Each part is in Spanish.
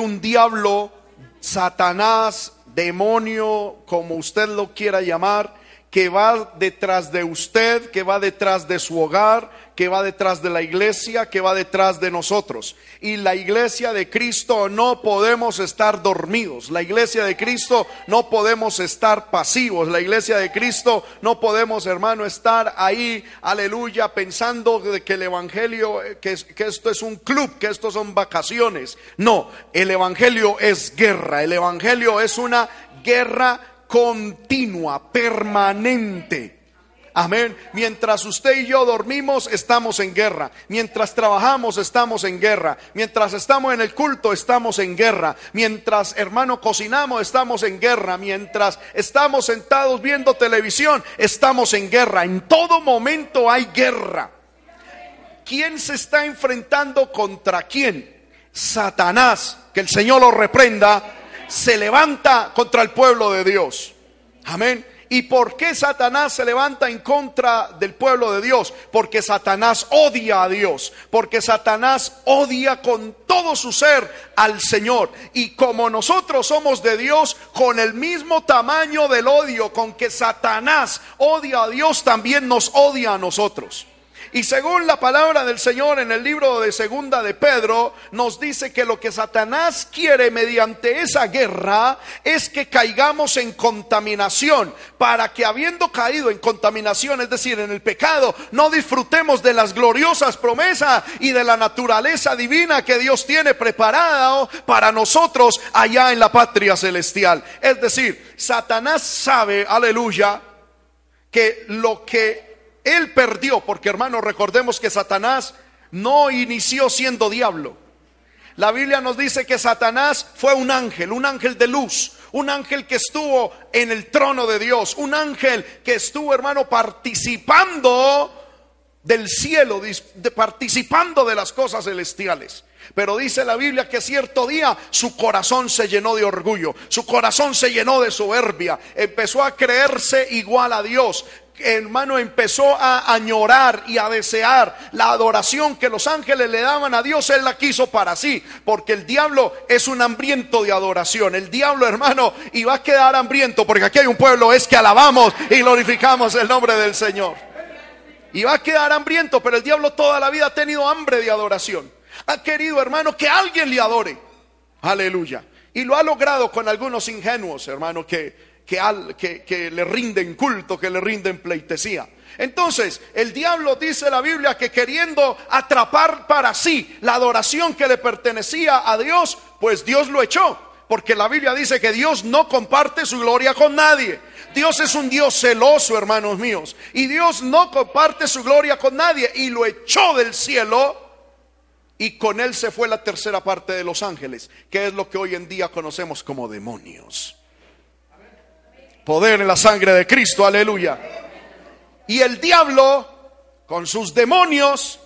un diablo, Satanás, demonio, como usted lo quiera llamar, que va detrás de usted, que va detrás de su hogar, que va detrás de la iglesia, que va detrás de nosotros. Y la iglesia de Cristo no podemos estar dormidos. La iglesia de Cristo no podemos estar pasivos. La iglesia de Cristo no podemos, hermano, estar ahí, aleluya, pensando que el evangelio, que, que esto es un club, que esto son vacaciones. No, el evangelio es guerra. El evangelio es una guerra continua, permanente. Amén. Mientras usted y yo dormimos, estamos en guerra. Mientras trabajamos, estamos en guerra. Mientras estamos en el culto, estamos en guerra. Mientras, hermano, cocinamos, estamos en guerra. Mientras estamos sentados viendo televisión, estamos en guerra. En todo momento hay guerra. ¿Quién se está enfrentando contra quién? Satanás, que el Señor lo reprenda, se levanta contra el pueblo de Dios. Amén. ¿Y por qué Satanás se levanta en contra del pueblo de Dios? Porque Satanás odia a Dios, porque Satanás odia con todo su ser al Señor. Y como nosotros somos de Dios, con el mismo tamaño del odio con que Satanás odia a Dios, también nos odia a nosotros. Y según la palabra del Señor en el libro de segunda de Pedro, nos dice que lo que Satanás quiere mediante esa guerra es que caigamos en contaminación, para que habiendo caído en contaminación, es decir, en el pecado, no disfrutemos de las gloriosas promesas y de la naturaleza divina que Dios tiene preparado para nosotros allá en la patria celestial. Es decir, Satanás sabe, aleluya, que lo que él perdió, porque hermanos, recordemos que Satanás no inició siendo diablo. La Biblia nos dice que Satanás fue un ángel, un ángel de luz, un ángel que estuvo en el trono de Dios, un ángel que estuvo, hermano, participando del cielo, participando de las cosas celestiales. Pero dice la Biblia que cierto día su corazón se llenó de orgullo, su corazón se llenó de soberbia, empezó a creerse igual a Dios, hermano, empezó a añorar y a desear la adoración que los ángeles le daban a Dios, él la quiso para sí, porque el diablo es un hambriento de adoración. El diablo, hermano, y va a quedar hambriento, porque aquí hay un pueblo, es que alabamos y glorificamos el nombre del Señor. Y va a quedar hambriento, pero el diablo toda la vida ha tenido hambre de adoración. Ha querido, hermano, que alguien le adore. Aleluya. Y lo ha logrado con algunos ingenuos, hermano, que que, le rinden culto, que le rinden pleitesía. Entonces, el diablo dice la Biblia que queriendo atrapar para sí la adoración que le pertenecía a Dios, pues Dios lo echó. Porque la Biblia dice que Dios no comparte su gloria con nadie. Dios es un Dios celoso, hermanos míos. Y Dios no comparte su gloria con nadie. Y lo echó del cielo. Y con él se fue la tercera parte de los ángeles, que es lo que hoy en día conocemos como demonios. Poder en la sangre de Cristo, aleluya. Y el diablo, con sus demonios,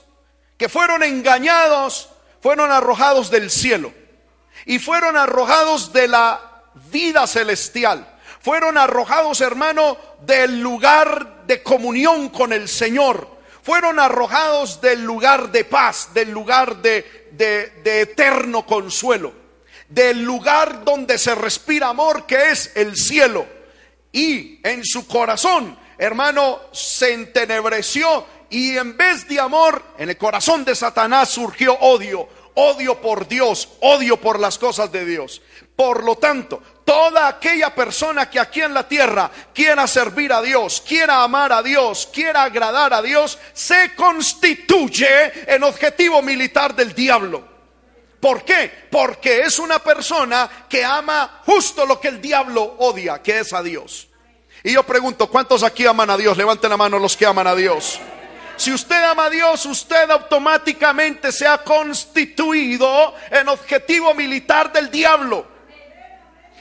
que fueron engañados, fueron arrojados del cielo. Y fueron arrojados de la vida celestial. Fueron arrojados, hermano, del lugar de comunión con el Señor. Fueron arrojados del lugar de paz, del lugar de, de, eterno consuelo. Del lugar donde se respira amor, que es el cielo y en su corazón, hermano, se entenebreció y en vez de amor, en el corazón de Satanás surgió odio, odio por Dios, odio por las cosas de Dios. Por lo tanto, toda aquella persona que aquí en la tierra quiera servir a Dios, quiera amar a Dios, quiera agradar a Dios, se constituye en objetivo militar del diablo. ¿Por qué? Porque es una persona que ama justo lo que el diablo odia, que es a Dios. Y yo pregunto, ¿cuántos aquí aman a Dios? Levanten la mano los que aman a Dios. Si usted ama a Dios, usted automáticamente se ha constituido en objetivo militar del diablo.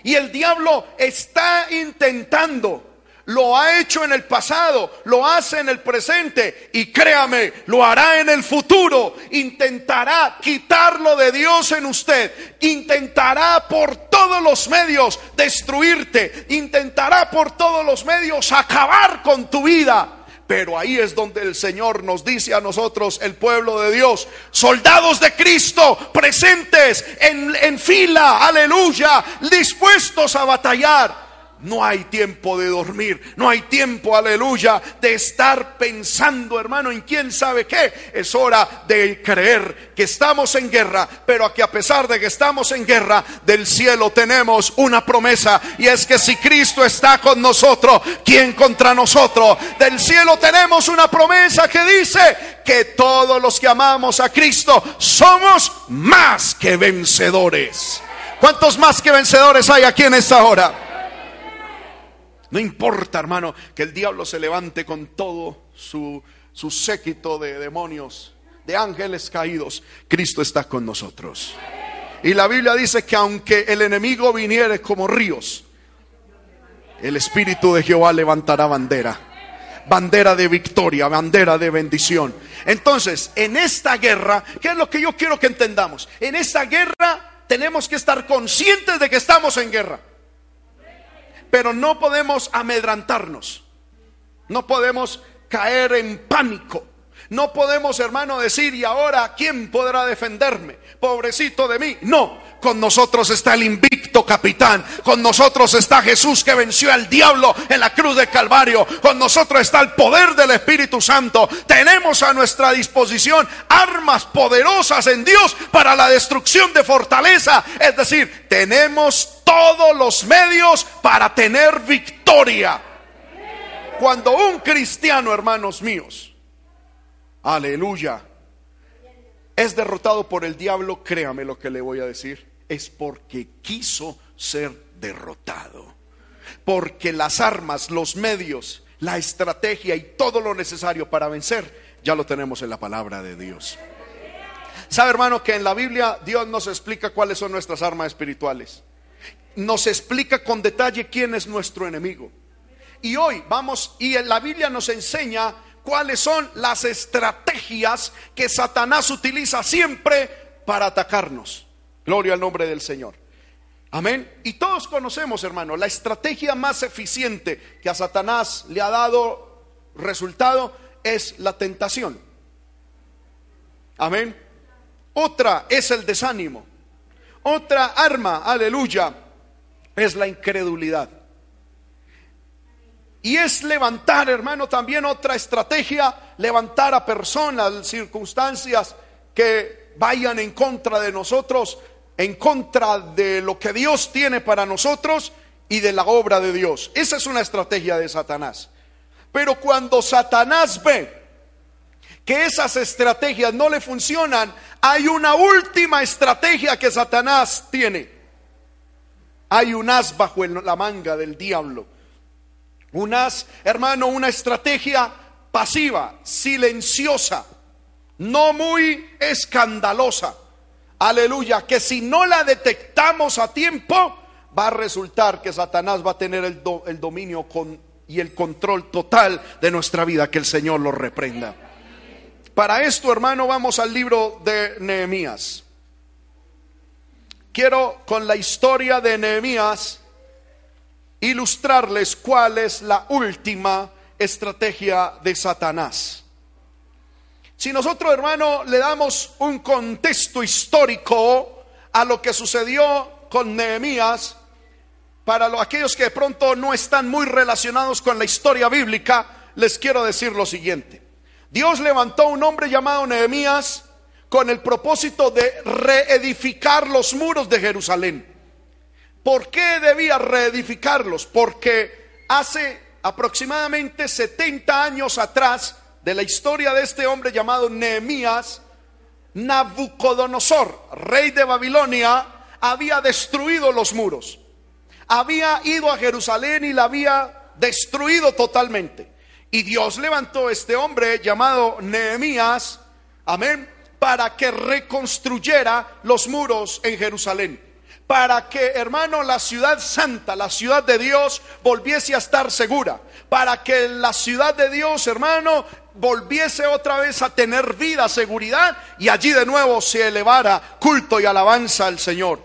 Y el diablo está intentando lo ha hecho en el pasado, lo hace en el presente y créame, lo hará en el futuro. Intentará quitarlo de Dios en usted, intentará por todos los medios destruirte, intentará por todos los medios acabar con tu vida. Pero ahí es donde el Señor nos dice a nosotros, el pueblo de Dios, soldados de Cristo, presentes en, en fila, aleluya, dispuestos a batallar no hay tiempo de dormir, no hay tiempo, aleluya, de estar pensando, hermano, en quién sabe qué. Es hora de creer que estamos en guerra, pero que a pesar de que estamos en guerra, del cielo tenemos una promesa. Y es que si Cristo está con nosotros, ¿quién contra nosotros? Del cielo tenemos una promesa que dice que todos los que amamos a Cristo somos más que vencedores. ¿Cuántos más que vencedores hay aquí en esta hora? No importa, hermano, que el diablo se levante con todo su, su séquito de demonios, de ángeles caídos. Cristo está con nosotros. Y la Biblia dice que aunque el enemigo viniere como ríos, el Espíritu de Jehová levantará bandera. Bandera de victoria, bandera de bendición. Entonces, en esta guerra, ¿qué es lo que yo quiero que entendamos? En esta guerra tenemos que estar conscientes de que estamos en guerra. Pero no podemos amedrantarnos. No podemos caer en pánico. No podemos, hermano, decir, ¿y ahora quién podrá defenderme? Pobrecito de mí. No, con nosotros está el invicto capitán. Con nosotros está Jesús que venció al diablo en la cruz de Calvario. Con nosotros está el poder del Espíritu Santo. Tenemos a nuestra disposición armas poderosas en Dios para la destrucción de fortaleza. Es decir, tenemos todos los medios para tener victoria. Cuando un cristiano, hermanos míos, aleluya, es derrotado por el diablo, créame lo que le voy a decir, es porque quiso ser derrotado. Porque las armas, los medios, la estrategia y todo lo necesario para vencer, ya lo tenemos en la palabra de Dios. ¿Sabe hermano que en la Biblia Dios nos explica cuáles son nuestras armas espirituales? Nos explica con detalle quién es nuestro enemigo. Y hoy vamos, y en la Biblia nos enseña cuáles son las estrategias que Satanás utiliza siempre para atacarnos. Gloria al nombre del Señor. Amén. Y todos conocemos, hermano, la estrategia más eficiente que a Satanás le ha dado resultado es la tentación. Amén. Otra es el desánimo. Otra arma, aleluya, es la incredulidad. Y es levantar, hermano, también otra estrategia, levantar a personas, circunstancias que vayan en contra de nosotros, en contra de lo que Dios tiene para nosotros y de la obra de Dios. Esa es una estrategia de Satanás. Pero cuando Satanás ve que esas estrategias no le funcionan, hay una última estrategia que Satanás tiene. Hay un as bajo la manga del diablo. Un as, hermano, una estrategia pasiva, silenciosa, no muy escandalosa. Aleluya, que si no la detectamos a tiempo, va a resultar que Satanás va a tener el, dominio con, y el control total de nuestra vida, que el Señor lo reprenda. Para esto, hermano, vamos al libro de Nehemías quiero con la historia de Nehemías ilustrarles cuál es la última estrategia de Satanás. Si nosotros, hermano, le damos un contexto histórico a lo que sucedió con Nehemías, para aquellos que de pronto no están muy relacionados con la historia bíblica, les quiero decir lo siguiente. Dios levantó un hombre llamado Nehemías con el propósito de reedificar los muros de Jerusalén. ¿Por qué debía reedificarlos? Porque hace aproximadamente 70 años atrás de la historia de este hombre llamado Nehemías, Nabucodonosor, rey de Babilonia, había destruido los muros. Había ido a Jerusalén y la había destruido totalmente. Y Dios levantó a este hombre llamado Nehemías, amén, para que reconstruyera los muros en Jerusalén. Para que, hermano, la ciudad santa, la ciudad de Dios, volviese a estar segura. Para que la ciudad de Dios, hermano, volviese otra vez a tener vida, seguridad, y allí de nuevo se elevara culto y alabanza al Señor.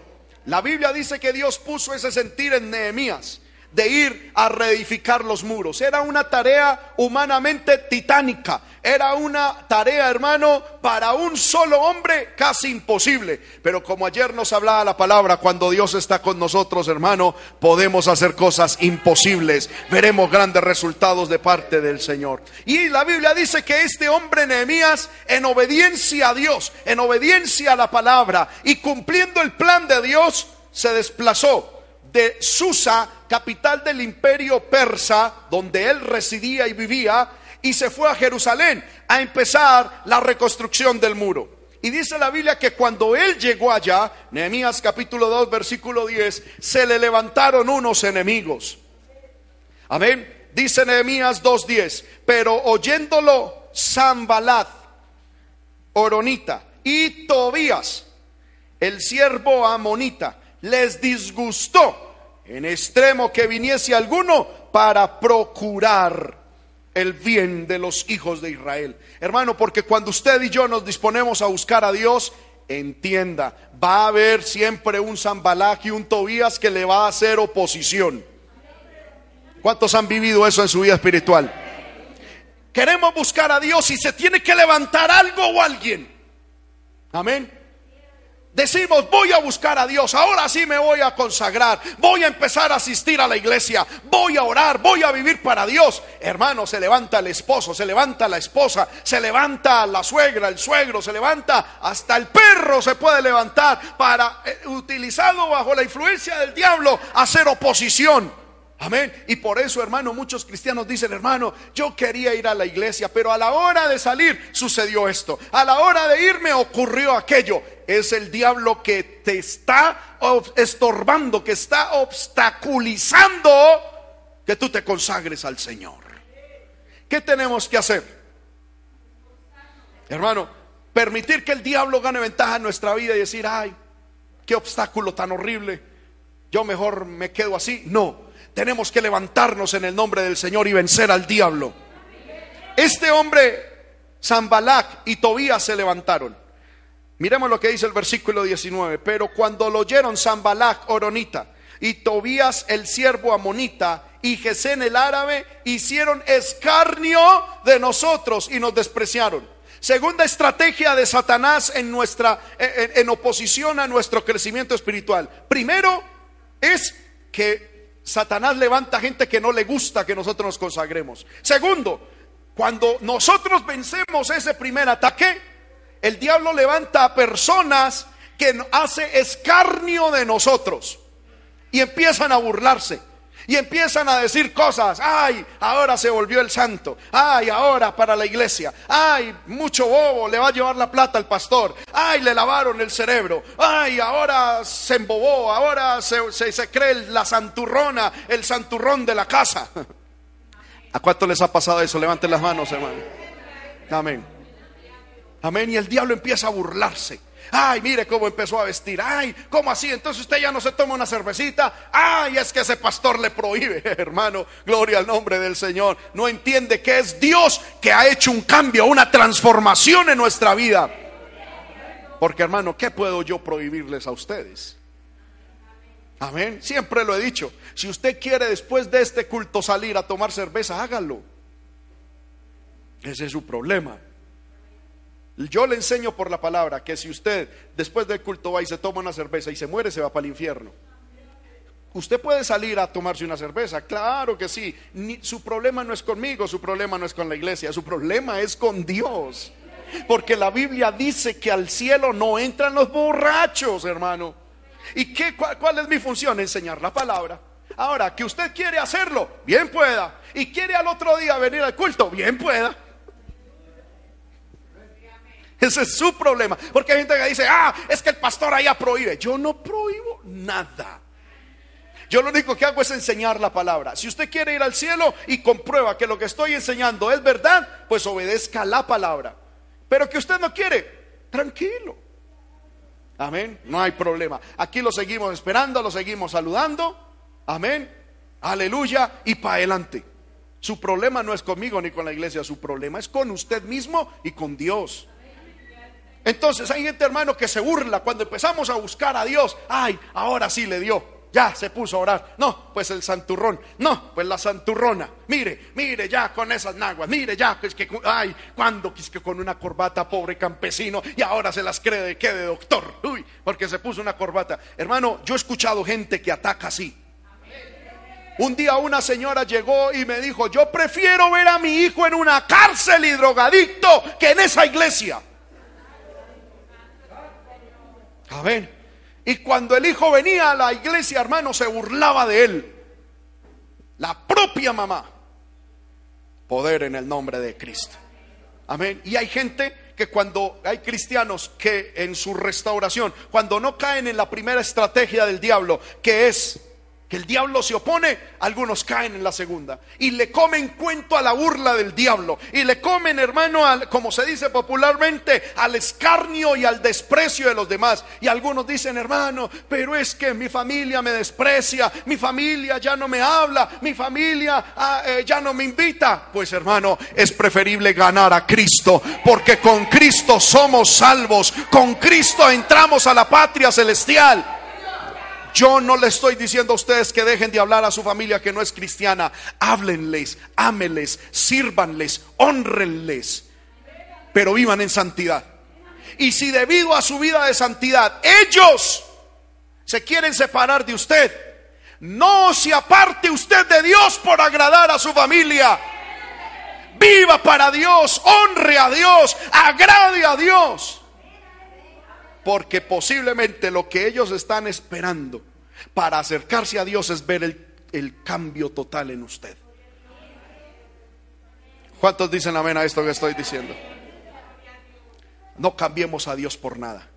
La Biblia dice que Dios puso ese sentir en Nehemías de ir a reedificar los muros. Era una tarea humanamente titánica. Era una tarea, hermano, para un solo hombre casi imposible. Pero como ayer nos hablaba la palabra, cuando Dios está con nosotros, hermano, podemos hacer cosas imposibles. Veremos grandes resultados de parte del Señor. Y la Biblia dice que este hombre Nehemías, en obediencia a Dios, en obediencia a la palabra y cumpliendo el plan de Dios, se desplazó de Susa, capital del imperio persa, donde él residía y vivía, y se fue a Jerusalén a empezar la reconstrucción del muro. Y dice la Biblia que cuando él llegó allá, Nehemías capítulo 2, versículo 10, se le levantaron unos enemigos. Amén. Dice Nehemías 2:10, pero oyéndolo Zambalat, Oronita y Tobías, el siervo amonita, les disgustó en extremo que viniese alguno para procurar el bien de los hijos de Israel. Hermano, porque cuando usted y yo nos disponemos a buscar a Dios, entienda, va a haber siempre un Zambalak y un Tobías que le va a hacer oposición. ¿Cuántos han vivido eso en su vida espiritual? Queremos buscar a Dios y se tiene que levantar algo o alguien. Amén decimos, voy a buscar a Dios, ahora sí me voy a consagrar, voy a empezar a asistir a la iglesia, voy a orar, voy a vivir para Dios. Hermano, se levanta el esposo, se levanta la esposa, se levanta la suegra, el suegro, se levanta, hasta el perro se puede levantar para, eh, utilizado bajo la influencia del diablo, hacer oposición. Amén. Y por eso, hermano, muchos cristianos dicen, hermano, yo quería ir a la iglesia, pero a la hora de salir sucedió esto. A la hora de irme ocurrió aquello. Es el diablo que te está estorbando, que está obstaculizando que tú te consagres al Señor. ¿Qué tenemos que hacer? Hermano, permitir que el diablo gane ventaja en nuestra vida y decir, ay, qué obstáculo tan horrible. Yo mejor me quedo así. No tenemos que levantarnos en el nombre del Señor y vencer al diablo. Este hombre, Zambalac y Tobías se levantaron. Miremos lo que dice el versículo 19. Pero cuando lo oyeron Zambalac, Oronita, y Tobías el siervo amonita, y Gesén el árabe, hicieron escarnio de nosotros y nos despreciaron. Segunda estrategia de Satanás en nuestra en, en oposición a nuestro crecimiento espiritual. Primero es que Satanás levanta gente que no le gusta que nosotros nos consagremos. Segundo, cuando nosotros vencemos ese primer ataque, el diablo levanta a personas que hace escarnio de nosotros y empiezan a burlarse. Y empiezan a decir cosas, ay, ahora se volvió el santo, ay, ahora para la iglesia, ay, mucho bobo, le va a llevar la plata al pastor, ay, le lavaron el cerebro, ay, ahora se embobó, ahora se, se, cree la santurrona, el santurrón de la casa. ¿A cuánto les ha pasado eso? Levanten las manos, hermano. Amén. Amén. Y el diablo empieza a burlarse. Ay, mire cómo empezó a vestir. Ay, ¿cómo así? Entonces usted ya no se toma una cervecita. Ay, es que ese pastor le prohíbe, hermano. Gloria al nombre del Señor. No entiende que es Dios que ha hecho un cambio, una transformación en nuestra vida. Porque hermano, ¿qué puedo yo prohibirles a ustedes? Amén. Siempre lo he dicho. Si usted quiere después de este culto salir a tomar cerveza, hágalo. Ese es su problema. Yo le enseño por la palabra que si usted después del culto va y se toma una cerveza y se muere, se va para el infierno. Usted puede salir a tomarse una cerveza, claro que sí. su problema no es conmigo, su problema no es con la iglesia, su problema es con Dios. Porque la Biblia dice que al cielo no entran los borrachos, hermano. ¿Y qué, cuál es mi función? Enseñar la palabra. Ahora, que usted quiere hacerlo, bien pueda. Y quiere al otro día venir al culto, bien pueda. Ese es su problema. Porque hay gente que dice, ah, es que el pastor allá prohíbe. Yo no prohíbo nada. Yo lo único que hago es enseñar la palabra. Si usted quiere ir al cielo y comprueba que lo que estoy enseñando es verdad, pues obedezca la palabra. Pero que usted no quiere, tranquilo. Amén. No hay problema. Aquí lo seguimos esperando, lo seguimos saludando. Amén. Aleluya. Y para adelante. Su problema no es conmigo ni con la iglesia, su problema es con usted mismo y con Dios. Entonces hay gente, hermano, que se burla cuando empezamos a buscar a Dios. Ay, ahora sí le dio. ya se puso a orar. No, pues el santurrón. No, pues la santurrona. Mire, mire ya con esas naguas. Mire ya, pues que, ay, cuando que con una corbata, pobre campesino, y ahora se las cree de qué de doctor. Uy, porque se puso una corbata. Hermano, yo he escuchado gente que ataca así. Un día una señora llegó y me dijo, yo prefiero ver a mi hijo en una cárcel y drogadicto que en esa iglesia. A ver. Y cuando el hijo venía a la iglesia, hermano, se burlaba de él. La propia mamá. Poder en el nombre de Cristo. Amén. Y hay gente que cuando hay cristianos que en su restauración, cuando no caen en la primera estrategia del diablo, que es el diablo se opone, algunos caen en la segunda y le comen cuento a la burla del diablo y le comen, hermano, al, como se dice popularmente, al escarnio y al desprecio de los demás. Y algunos dicen, hermano, pero es que mi familia me desprecia, mi familia ya no me habla, mi familia ah, eh, ya no me invita. Pues, hermano, es preferible ganar a Cristo, porque con Cristo somos salvos, con Cristo entramos a la patria celestial. Yo no le estoy diciendo a ustedes que dejen de hablar a su familia que no es cristiana. Háblenles, ámeles, sírvanles, honrenles, pero vivan en santidad. Y si debido a su vida de santidad ellos se quieren separar de usted, no se aparte usted de Dios por agradar a su familia. Viva para Dios, honre a Dios, agrade a Dios. Porque posiblemente lo que ellos están esperando para acercarse a Dios es ver el, cambio total en usted. ¿Cuántos dicen amén a esto que estoy diciendo? No cambiemos a Dios por nada.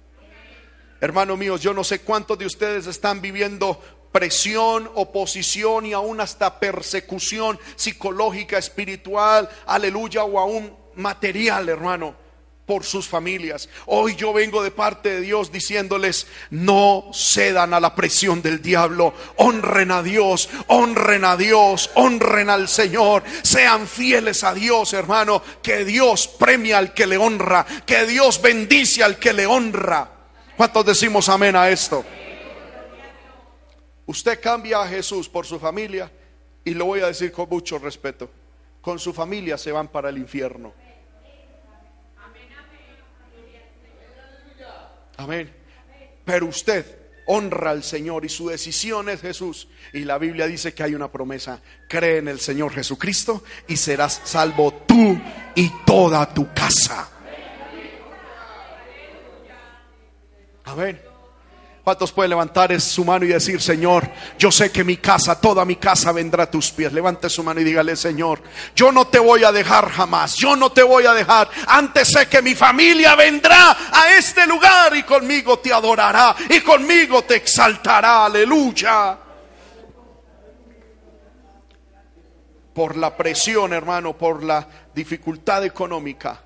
Hermano mío, yo no sé cuántos de ustedes están viviendo presión, oposición y aún hasta persecución psicológica, espiritual, aleluya, o aún material, hermano por sus familias. Hoy yo vengo de parte de Dios diciéndoles, no cedan a la presión del diablo, honren a Dios, honren a Dios, honren al Señor, sean fieles a Dios, hermano, que Dios premia al que le honra, que Dios bendice al que le honra. ¿Cuántos decimos amén a esto? Usted cambia a Jesús por su familia y lo voy a decir con mucho respeto. Con su familia se van para el infierno. Amén. Pero usted honra al Señor y su decisión es Jesús. Y la Biblia dice que hay una promesa. Cree en el Señor Jesucristo y serás salvo tú y toda tu casa. Amén. ¿Cuántos pueden levantar su mano y decir, Señor, yo sé que mi casa, toda mi casa vendrá a tus pies? Levante su mano y dígale, Señor, yo no te voy a dejar jamás, yo no te voy a dejar. Antes sé que mi familia vendrá a este lugar y conmigo te adorará y conmigo te exaltará. Aleluya. Por la presión, hermano, por la dificultad económica,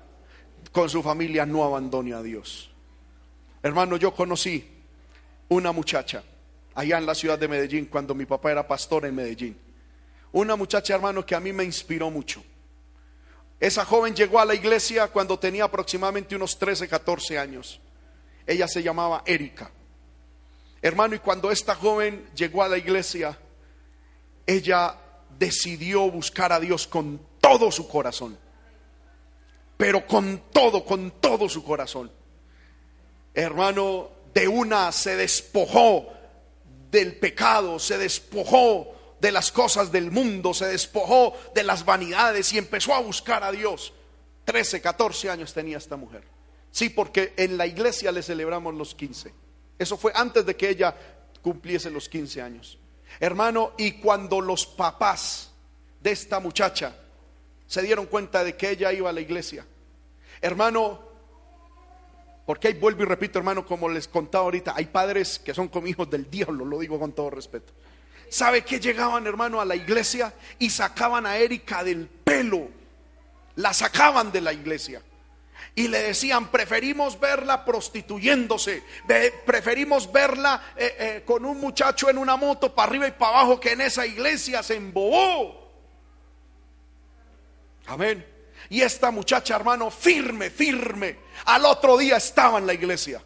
con su familia no abandone a Dios. Hermano, yo conocí una muchacha allá en la ciudad de Medellín cuando mi papá era pastor en Medellín. Una muchacha, hermano, que a mí me inspiró mucho. Esa joven llegó a la iglesia cuando tenía aproximadamente unos 13, 14 años. Ella se llamaba Erika. Hermano, y cuando esta joven llegó a la iglesia, ella decidió buscar a Dios con todo su corazón. Pero con todo, con todo su corazón. Hermano, de una se despojó del pecado, se despojó de las cosas del mundo, se despojó de las vanidades y empezó a buscar a Dios. 13, 14 años tenía esta mujer. Sí, porque en la iglesia le celebramos los 15. Eso fue antes de que ella cumpliese los 15 años. Hermano, y cuando los papás de esta muchacha se dieron cuenta de que ella iba a la iglesia, hermano, porque ahí vuelvo y repito, hermano, como les contaba ahorita, hay padres que son como hijos del diablo, lo digo con todo respeto. ¿Sabe que llegaban, hermano, a la iglesia y sacaban a Erika del pelo? La sacaban de la iglesia. Y le decían, preferimos verla prostituyéndose, preferimos verla eh, eh, con un muchacho en una moto para arriba y para abajo que en esa iglesia se embobó. Amén. Y esta muchacha, hermano, firme, firme. Al otro día estaba en la iglesia.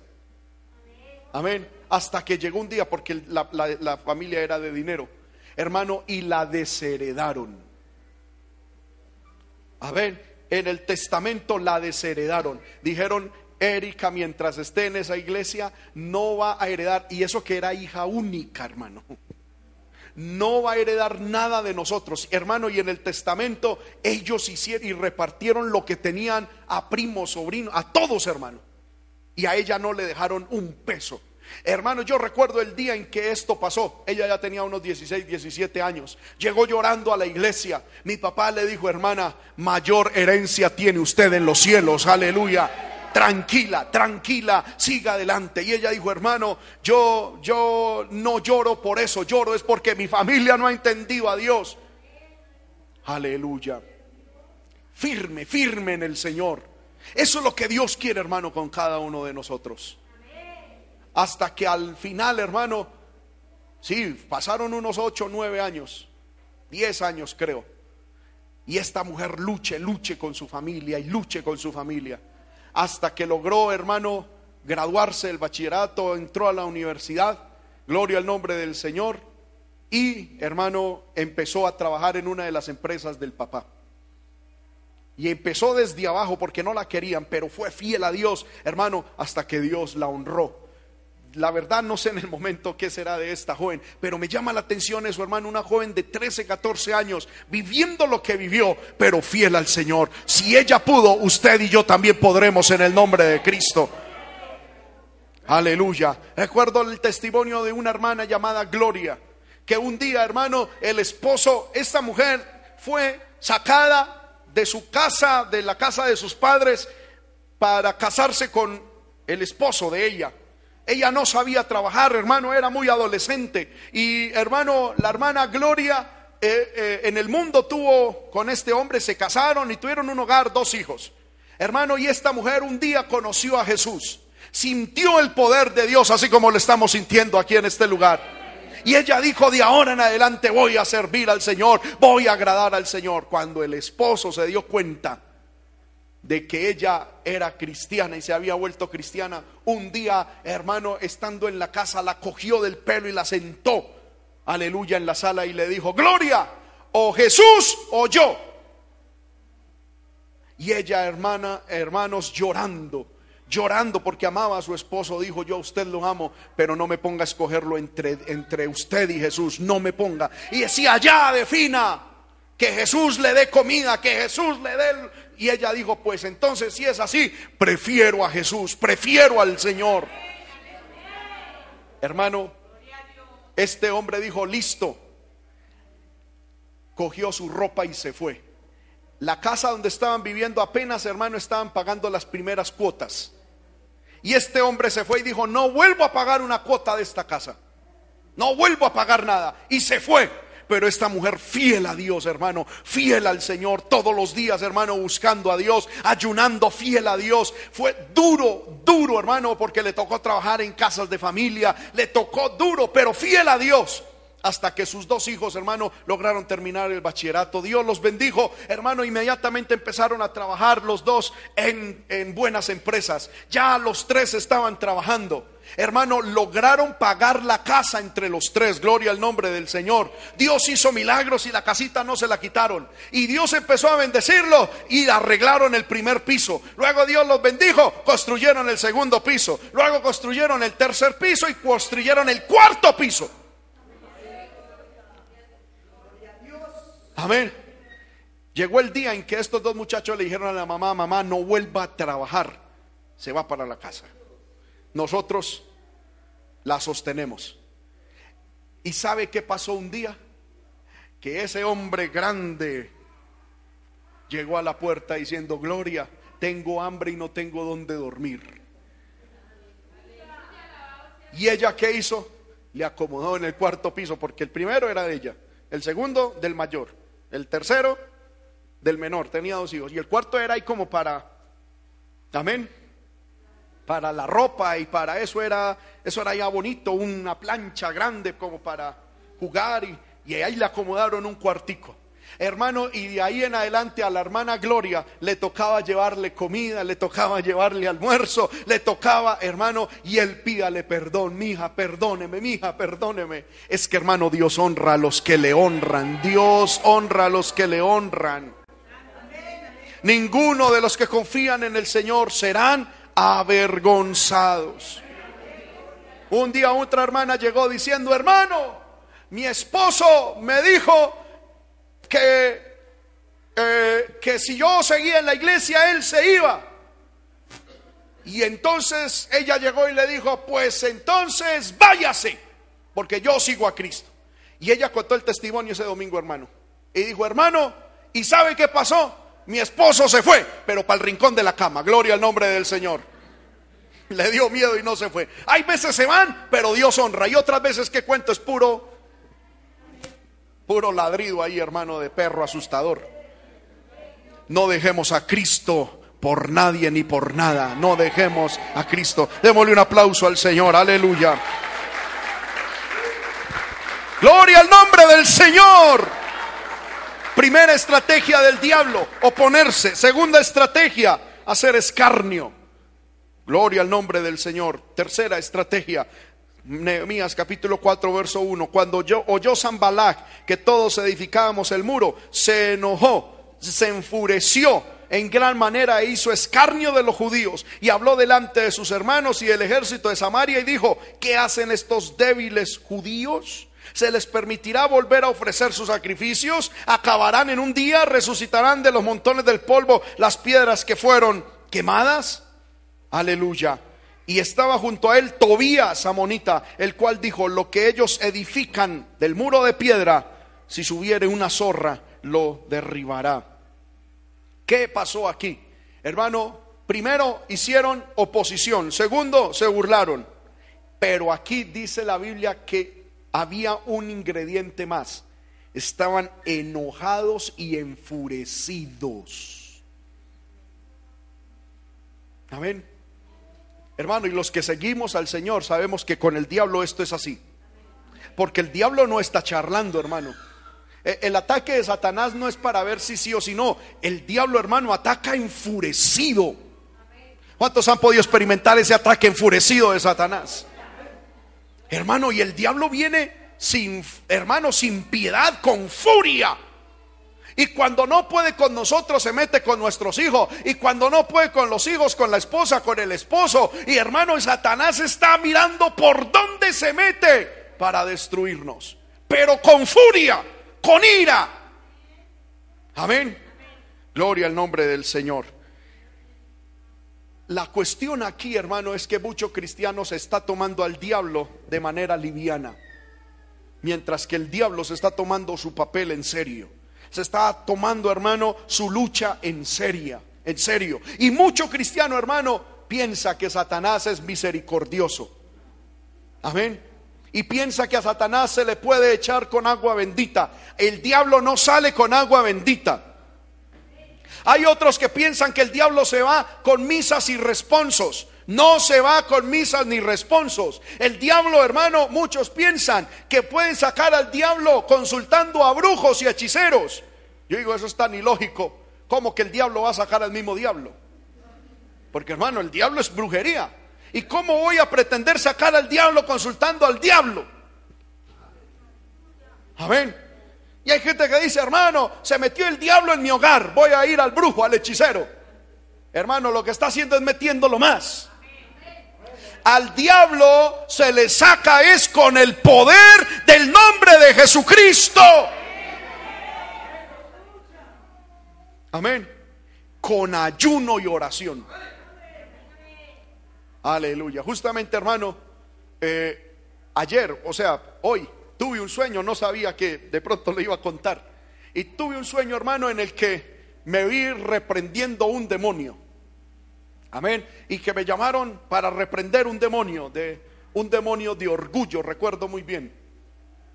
Amén. hasta que llegó un día, porque la, la familia era de dinero, hermano, y la desheredaron. A ver, en el testamento la desheredaron. Dijeron, Erika, mientras esté en esa iglesia, no va a heredar. Y eso que era hija única, hermano. No va a heredar nada de nosotros, hermano. Y en el testamento ellos hicieron y repartieron lo que tenían a primos, sobrinos, a todos, hermano. Y a ella no le dejaron un peso. Hermano, yo recuerdo el día en que esto pasó. Ella ya tenía unos 16, 17 años. Llegó llorando a la iglesia. Mi papá le dijo, hermana, mayor herencia tiene usted en los cielos. Aleluya tranquila, tranquila, siga adelante. Y ella dijo, hermano, yo, yo no lloro por eso, lloro es porque mi familia no ha entendido a Dios. Aleluya. Firme, firme en el Señor. Eso es lo que Dios quiere, hermano, con cada uno de nosotros. Hasta que al final, hermano, sí, pasaron unos ocho, nueve años, diez años creo. Y esta mujer luche, luche con su familia y luche con su familia. Hasta que logró, hermano, graduarse del bachillerato, entró a la universidad, gloria al nombre del Señor, y, hermano, empezó a trabajar en una de las empresas del papá. Y empezó desde abajo porque no la querían, pero fue fiel a Dios, hermano, hasta que Dios la honró la verdad no sé en el momento qué será de esta joven, pero me llama la atención eso, hermano, una joven de 13, 14 años, viviendo lo que vivió, pero fiel al Señor. Si ella pudo, usted y yo también podremos en el nombre de Cristo. Aleluya. Recuerdo el testimonio de una hermana llamada Gloria, que un día, hermano, el esposo, esta mujer fue sacada de su casa, de la casa de sus padres, para casarse con el esposo de ella. Ella no sabía trabajar, hermano, era muy adolescente. Y hermano, la hermana Gloria eh, eh, en el mundo tuvo con este hombre, se casaron y tuvieron un hogar, dos hijos. Hermano, y esta mujer un día conoció a Jesús. Sintió el poder de Dios, así como lo estamos sintiendo aquí en este lugar. Y ella dijo, de ahora en adelante voy a servir al Señor, voy a agradar al Señor. Cuando el esposo se dio cuenta de que ella era cristiana y se había vuelto cristiana, un día, hermano, estando en la casa, la cogió del pelo y la sentó, aleluya, en la sala y le dijo, Gloria, o Jesús o yo. Y ella, hermana, hermanos, llorando, llorando porque amaba a su esposo, dijo, yo a usted lo amo, pero no me ponga a escogerlo entre, entre usted y Jesús, no me ponga. Y decía, ya defina que Jesús le dé comida, que Jesús le dé y ella dijo, pues entonces si es así, prefiero a Jesús, prefiero al Señor. Hermano, este hombre dijo, listo. Cogió su ropa y se fue. La casa donde estaban viviendo apenas, hermano, estaban pagando las primeras cuotas. Y este hombre se fue y dijo, no vuelvo a pagar una cuota de esta casa. No vuelvo a pagar nada. Y se fue. Pero esta mujer fiel a Dios, hermano, fiel al Señor, todos los días, hermano, buscando a Dios, ayunando fiel a Dios. Fue duro, duro, hermano, porque le tocó trabajar en casas de familia, le tocó duro, pero fiel a Dios hasta que sus dos hijos, hermano, lograron terminar el bachillerato. Dios los bendijo, hermano, inmediatamente empezaron a trabajar los dos en, en, buenas empresas. Ya los tres estaban trabajando. Hermano, lograron pagar la casa entre los tres. Gloria al nombre del Señor. Dios hizo milagros y la casita no se la quitaron. Y Dios empezó a bendecirlo y arreglaron el primer piso. Luego Dios los bendijo, construyeron el segundo piso. Luego construyeron el tercer piso y construyeron el cuarto piso. Amén. Llegó el día en que estos dos muchachos le dijeron a la mamá, mamá, no vuelva a trabajar, se va para la casa nosotros la sostenemos. ¿Y sabe qué pasó un día? Que ese hombre grande llegó a la puerta diciendo, Gloria, tengo hambre y no tengo dónde dormir. ¿Y ella qué hizo? Le acomodó en el cuarto piso, porque el primero era de ella, el segundo del mayor, el tercero del menor, tenía dos hijos, y el cuarto era ahí como para, amén, para la ropa y para eso era, eso era ya bonito, una plancha grande como para jugar y, y ahí le acomodaron un cuartico. Hermano, y de ahí en adelante a la hermana Gloria le tocaba llevarle comida, le tocaba llevarle almuerzo, le tocaba, hermano, y él pídale perdón, mija, perdóneme, mija, perdóneme. Es que, hermano, Dios honra a los que le honran, Dios honra a los que le honran. Ninguno de los que confían en el Señor serán avergonzados. Un día otra hermana llegó diciendo, hermano, mi esposo me dijo que, eh, que si yo seguía en la iglesia, él se iba. Y entonces ella llegó y le dijo, pues entonces váyase, porque yo sigo a Cristo. Y ella contó el testimonio ese domingo, hermano. Y dijo, hermano, ¿y sabe qué pasó? Mi esposo se fue, pero para el rincón de la cama. Gloria al nombre del Señor. Le dio miedo y no se fue. Hay veces se van, pero Dios honra. Y otras veces que cuento es puro Puro ladrido ahí, hermano, de perro asustador. No dejemos a Cristo por nadie ni por nada. No dejemos a Cristo. Démosle un aplauso al Señor. Aleluya. Gloria al nombre del Señor. Primera estrategia del diablo, oponerse. Segunda estrategia, hacer escarnio. Gloria al nombre del Señor. Tercera estrategia, Nehemías capítulo 4 verso 1, cuando yo, oyó Zambalak que todos edificábamos el muro, se enojó, se enfureció en gran manera e hizo escarnio de los judíos y habló delante de sus hermanos y del ejército de Samaria y dijo, ¿qué hacen estos débiles judíos? ¿Se les permitirá volver a ofrecer sus sacrificios? ¿Acabarán en un día? ¿Resucitarán de los montones del polvo las piedras que fueron quemadas? Aleluya. Y estaba junto a él Tobías, amonita, el cual dijo, lo que ellos edifican del muro de piedra, si subiere una zorra, lo derribará. ¿Qué pasó aquí? Hermano, primero hicieron oposición, segundo se burlaron, pero aquí dice la Biblia que había un ingrediente más. Estaban enojados y enfurecidos. Amén. Hermano, y los que seguimos al Señor sabemos que con el diablo esto es así. Porque el diablo no está charlando, hermano. E, el ataque de Satanás no es para ver si sí o si no. El diablo, hermano, ataca enfurecido. ¿Cuántos han podido experimentar ese ataque enfurecido de Satanás? Hermano, y el diablo viene sin, hermano, sin piedad, con furia. Y cuando no puede con nosotros, se mete con nuestros hijos. Y cuando no puede con los hijos, con la esposa, con el esposo. Y hermano, Satanás está mirando por dónde se mete para destruirnos. Pero con furia, con ira. Amén. Gloria al nombre del Señor. La cuestión aquí, hermano, es que muchos cristianos está tomando al diablo de manera liviana. Mientras que el diablo se está tomando su papel en serio se está tomando, hermano, su lucha en serio, en serio. Y mucho cristiano, hermano, piensa que Satanás es misericordioso. Amén. Y piensa que a Satanás se le puede echar con agua bendita. El diablo no sale con agua bendita. Hay otros que piensan que el diablo se va con misas y responsos. No se va con misas ni responsos. El diablo, hermano, muchos piensan que pueden sacar al diablo consultando a brujos y hechiceros. Yo digo, eso es tan ilógico. ¿Cómo que el diablo va a sacar al mismo diablo? Porque, hermano, el diablo es brujería. ¿Y cómo voy a pretender sacar al diablo consultando al diablo? Amén. Y hay gente que dice, hermano, se metió el diablo en mi hogar, voy a ir al brujo, al hechicero. Hermano, lo que está haciendo es metiéndolo más al diablo se le saca es con el poder del nombre de Jesucristo. Amén. Con ayuno y oración. Aleluya. Justamente, hermano, eh, ayer, o sea, hoy, tuve un sueño, no sabía que de pronto le iba a contar. Y tuve un sueño, hermano, en el que me vi reprendiendo un demonio. Amén. Y que me llamaron para reprender un demonio, de un demonio de orgullo, recuerdo muy bien,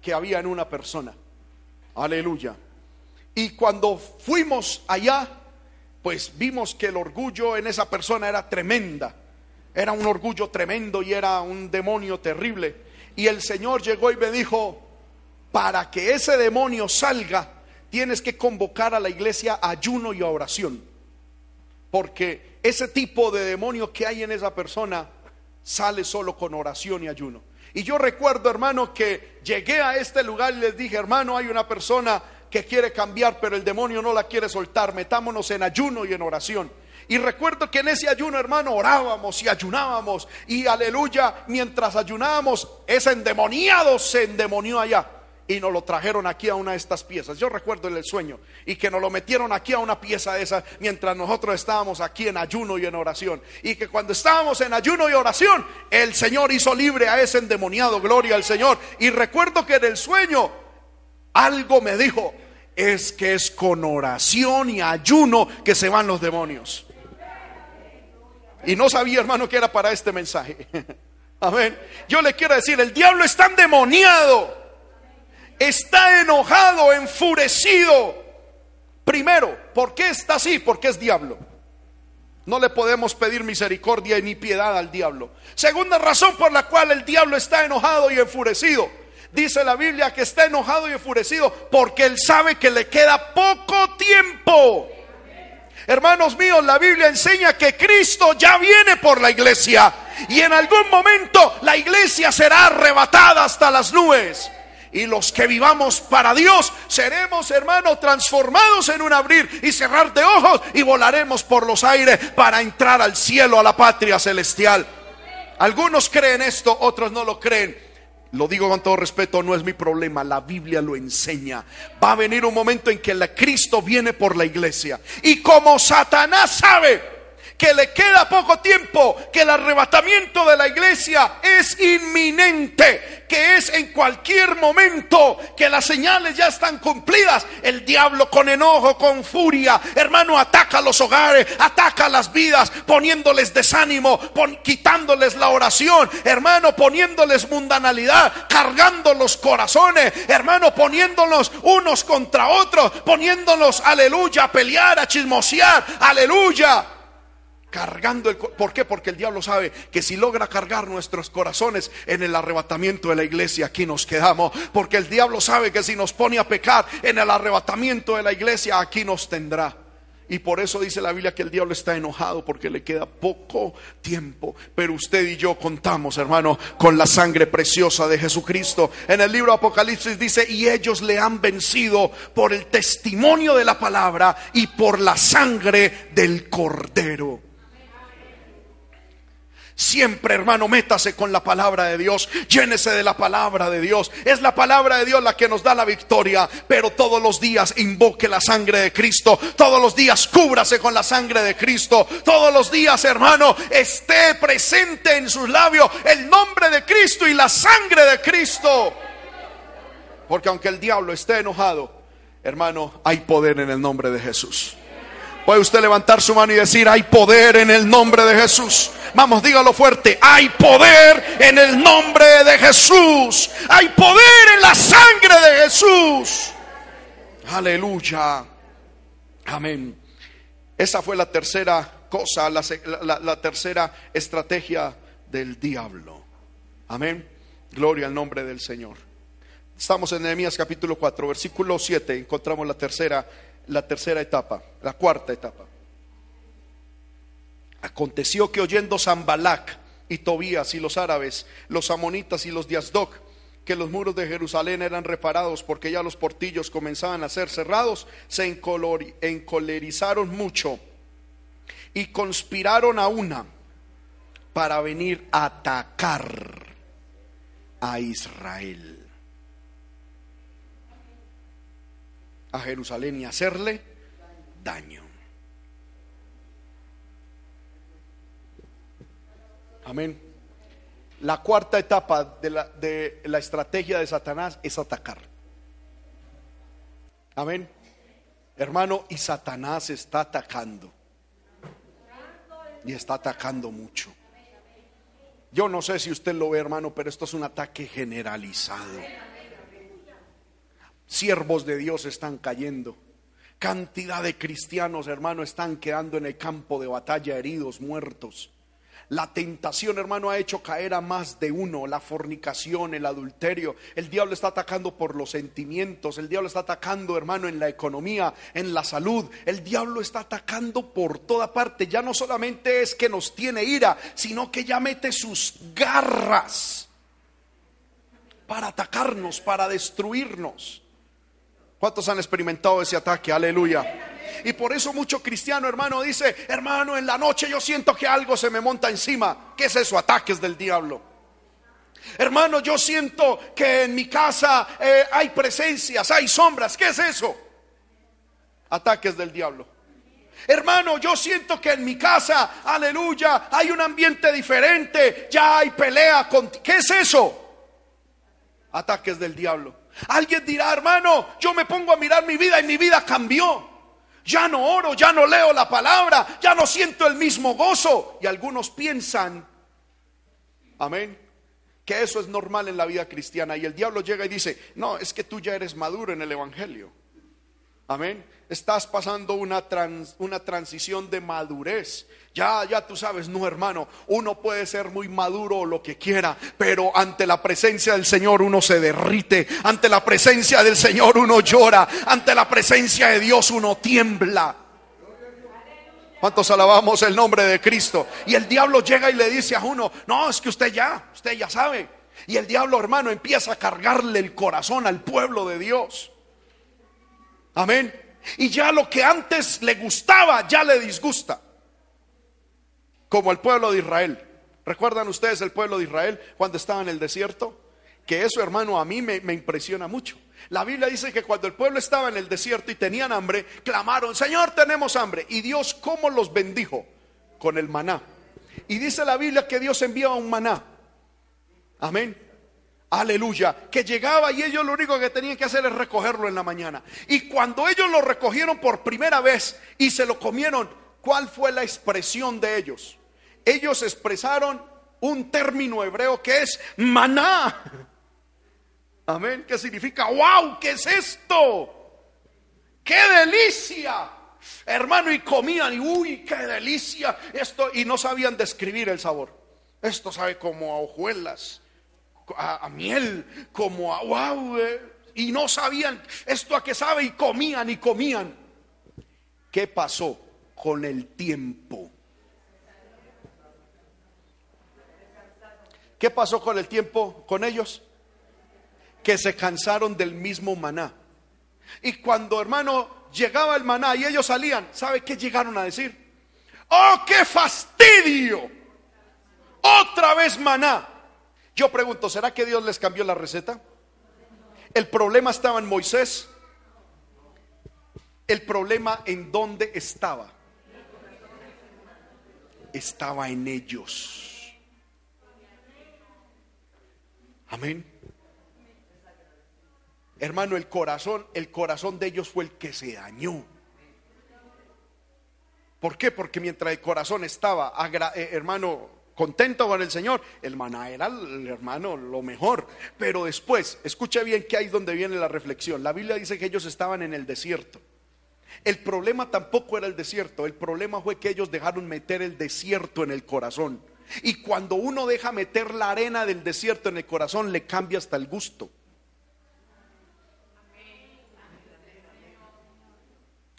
que había en una persona. Aleluya. Y cuando fuimos allá, pues vimos que el orgullo en esa persona era tremenda. Era un orgullo tremendo y era un demonio terrible. Y el Señor llegó y me dijo, para que ese demonio salga, tienes que convocar a la iglesia ayuno y oración. Porque ese tipo de demonio que hay en esa persona sale solo con oración y ayuno. Y yo recuerdo, hermano, que llegué a este lugar y les dije, hermano, hay una persona que quiere cambiar, pero el demonio no la quiere soltar. Metámonos en ayuno y en oración. Y recuerdo que en ese ayuno, hermano, orábamos y ayunábamos. Y aleluya, mientras ayunábamos, ese endemoniado se endemonió allá y nos lo trajeron aquí a una de estas piezas. Yo recuerdo el sueño y que nos lo metieron aquí a una pieza de esa mientras nosotros estábamos aquí en ayuno y en oración. Y que cuando estábamos en ayuno y oración, el Señor hizo libre a ese endemoniado, gloria al Señor. Y recuerdo que en el sueño algo me dijo, es que es con oración y ayuno que se van los demonios. Y no sabía, hermano, que era para este mensaje. Amén. Yo le quiero decir, el diablo está endemoniado está enojado, enfurecido. Primero, ¿por qué está así? Porque es diablo. No le podemos pedir misericordia ni piedad al diablo. Segunda razón por la cual el diablo está enojado y enfurecido. Dice la Biblia que está enojado y enfurecido porque él sabe que le queda poco tiempo. Hermanos míos, la Biblia enseña que Cristo ya viene por la iglesia y en algún momento la iglesia será arrebatada hasta las nubes y los que vivamos para Dios seremos, hermanos, transformados en un abrir y cerrar de ojos y volaremos por los aires para entrar al cielo, a la patria celestial. Algunos creen esto, otros no lo creen. Lo digo con todo respeto, no es mi problema, la Biblia lo enseña. Va a venir un momento en que el Cristo viene por la iglesia. Y como Satanás sabe que le queda poco tiempo, que el arrebatamiento de la iglesia es inminente, que es en cualquier momento, que las señales ya están cumplidas. El diablo con enojo, con furia, hermano, ataca los hogares, ataca las vidas, poniéndoles desánimo, quitándoles la oración, hermano, poniéndoles mundanalidad, cargando los corazones, hermano, poniéndolos unos contra otros, poniéndolos, aleluya, a pelear, a chismosear, aleluya cargando el ¿Por qué? Porque el diablo sabe que si logra cargar nuestros corazones en el arrebatamiento de la iglesia, aquí nos quedamos. Porque el diablo sabe que si nos pone a pecar en el arrebatamiento de la iglesia, aquí nos tendrá. Y por eso dice la Biblia que el diablo está enojado porque le queda poco tiempo. Pero usted y yo contamos, hermano, con la sangre preciosa de Jesucristo. En el libro Apocalipsis dice, y ellos le han vencido por el testimonio de la palabra y por la sangre del cordero. Siempre, hermano, métase con la palabra de Dios. Llénese de la palabra de Dios. Es la palabra de Dios la que nos da la victoria. Pero todos los días invoque la sangre de Cristo. Todos los días cúbrase con la sangre de Cristo. Todos los días, hermano, esté presente en sus labios el nombre de Cristo y la sangre de Cristo. Porque aunque el diablo esté enojado, hermano, hay poder en el nombre de Jesús. Puede usted levantar su mano y decir, hay poder en el nombre de Jesús. Vamos, dígalo fuerte, hay poder en el nombre de Jesús. Hay poder en la sangre de Jesús. Aleluya. Amén. Esa fue la tercera cosa, la, tercera estrategia del diablo. Amén. Gloria al nombre del Señor. Estamos en Nehemías capítulo 4, versículo 7. Encontramos la tercera la tercera etapa, la cuarta etapa. Aconteció que oyendo Zambalac y Tobías y los árabes, los amonitas y los de Asdoc, que los muros de Jerusalén eran reparados porque ya los portillos comenzaban a ser cerrados, se encolerizaron mucho y conspiraron a una para venir a atacar a Israel. A Jerusalén y hacerle daño. Amén. La cuarta etapa de la, de la, estrategia de Satanás es atacar. Amén. Hermano, y Satanás está atacando. Y está atacando mucho. Yo no sé si usted lo ve, hermano, pero esto es un ataque generalizado siervos de Dios están cayendo. Cantidad de cristianos, hermano, están quedando en el campo de batalla heridos, muertos. La tentación, hermano, ha hecho caer a más de uno. La fornicación, el adulterio. El diablo está atacando por los sentimientos. El diablo está atacando, hermano, en la economía, en la salud. El diablo está atacando por toda parte. Ya no solamente es que nos tiene ira, sino que ya mete sus garras para atacarnos, para destruirnos. ¿Cuántos han experimentado ese ataque? Aleluya. Y por eso mucho cristiano, hermano, dice, hermano, en la noche yo siento que algo se me monta encima. ¿Qué es eso? Ataques del diablo. Hermano, yo siento que en mi casa eh, hay presencias, hay sombras. ¿Qué es eso? Ataques del diablo. Hermano, yo siento que en mi casa, aleluya, hay un ambiente diferente. Ya hay pelea. Con... ¿Qué es eso? Ataques del diablo. Alguien dirá, hermano, yo me pongo a mirar mi vida y mi vida cambió. Ya no oro, ya no leo la palabra, ya no siento el mismo gozo. Y algunos piensan, amén, que eso es normal en la vida cristiana. Y el diablo llega y dice, no, es que tú ya eres maduro en el Evangelio. Amén. Estás pasando una, una transición de madurez. Ya, ya tú sabes, no hermano, uno puede ser muy maduro o lo que quiera, pero ante la presencia del Señor uno se derrite, ante la presencia del Señor uno llora, ante la presencia de Dios uno tiembla. ¿Cuántos alabamos el nombre de Cristo? Y el diablo llega y le dice a uno, no, es que usted ya, usted ya sabe. Y el diablo hermano empieza a cargarle el corazón al pueblo de Dios. Amén. Y ya lo que antes le gustaba, ya le disgusta. Como el pueblo de Israel. ¿Recuerdan ustedes el pueblo de Israel cuando estaba en el desierto? Que eso, hermano, a mí me, impresiona mucho. La Biblia dice que cuando el pueblo estaba en el desierto y tenían hambre, clamaron, Señor, tenemos hambre. Y Dios, ¿cómo los bendijo? Con el maná. Y dice la Biblia que Dios enviaba un maná. Amén. Aleluya. Que llegaba y ellos lo único que tenían que hacer es recogerlo en la mañana. Y cuando ellos lo recogieron por primera vez y se lo comieron, ¿cuál fue la expresión de ellos? Ellos expresaron un término hebreo que es maná. Amén. ¿Qué significa? ¡Wow! ¿Qué es esto? ¡Qué delicia! Hermano, y comían y uy, qué delicia. Esto, y no sabían describir el sabor. Esto sabe como a hojuelas a, miel, como a wow, eh, y no sabían esto a qué sabe y comían y comían. ¿Qué pasó con el tiempo? ¿Qué pasó con el tiempo con ellos? Que se cansaron del mismo maná. Y cuando, hermano, llegaba el maná y ellos salían, ¿sabe qué llegaron a decir? ¡Oh, qué fastidio! Otra vez maná. Yo pregunto, ¿será que Dios les cambió la receta? El problema estaba en Moisés. El problema en dónde estaba. Estaba en ellos. Amén. Hermano, el corazón, el corazón de ellos fue el que se dañó. ¿Por qué? Porque mientras el corazón estaba, eh, hermano, contento con el Señor. El maná era el hermano lo mejor. Pero después, escuche bien que ahí donde viene la reflexión. La Biblia dice que ellos estaban en el desierto. El problema tampoco era el desierto, el problema fue que ellos dejaron meter el desierto en el corazón. Y cuando uno deja meter la arena del desierto en el corazón, le cambia hasta el gusto.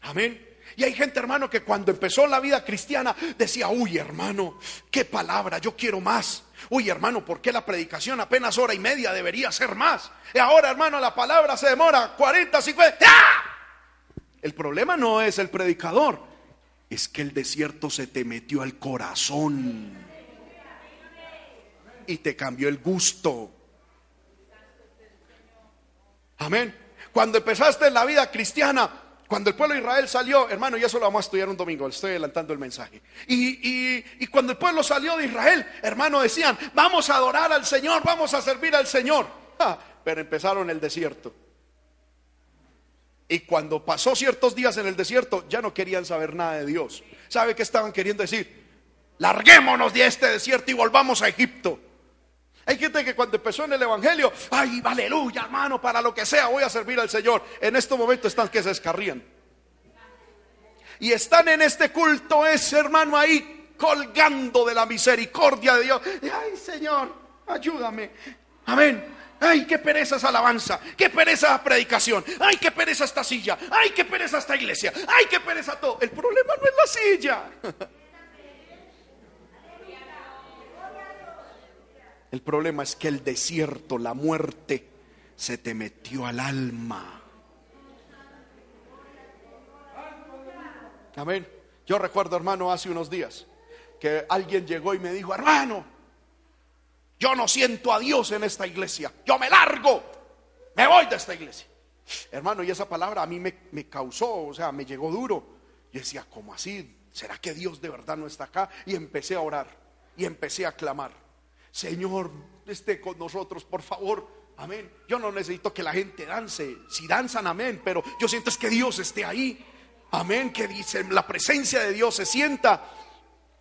Amén. Y hay gente, hermano, que cuando empezó la vida cristiana decía, uy, hermano, qué palabra, yo quiero más. Uy, hermano, ¿por qué la predicación apenas hora y media debería ser más? Y ahora, hermano, la palabra se demora 40, 50. El problema no es el predicador, es que el desierto se te metió al corazón y te cambió el gusto. Amén. Cuando empezaste en la vida cristiana, cuando el pueblo de Israel salió, hermano, y eso lo vamos a estudiar un domingo, estoy adelantando el mensaje. Y, cuando el pueblo salió de Israel, hermano, decían, vamos a adorar al Señor, vamos a servir al Señor. pero empezaron el desierto. Y cuando pasó ciertos días en el desierto, ya no querían saber nada de Dios. ¿Sabe qué estaban queriendo decir? Larguémonos de este desierto y volvamos a Egipto. Hay gente que cuando empezó en el Evangelio, ay, aleluya, hermano, para lo que sea, voy a servir al Señor. En este momento están que se escarrían. Y están en este culto, ese hermano ahí, colgando de la misericordia de Dios. Ay, Señor, ayúdame. Amén. Ay, qué pereza esa alabanza, qué pereza esa predicación, ay, qué pereza esta silla, ay, qué pereza esta iglesia, ay, qué pereza todo. El problema no es la silla. El problema es que el desierto, la muerte, se te metió al alma. Amén. Yo recuerdo, hermano, hace unos días que alguien llegó y me dijo, hermano, yo no siento a Dios en esta iglesia. Yo me largo. Me voy de esta iglesia. Hermano, y esa palabra a mí me, causó, o sea, me llegó duro. Yo decía, ¿cómo así? ¿Será que Dios de verdad no está acá? Y empecé a orar y empecé a clamar. Señor, esté con nosotros, por favor. Amén. Yo no necesito que la gente dance. Si danzan, amén. Pero yo siento es que Dios esté ahí. Amén. Que dice, la presencia de Dios se sienta.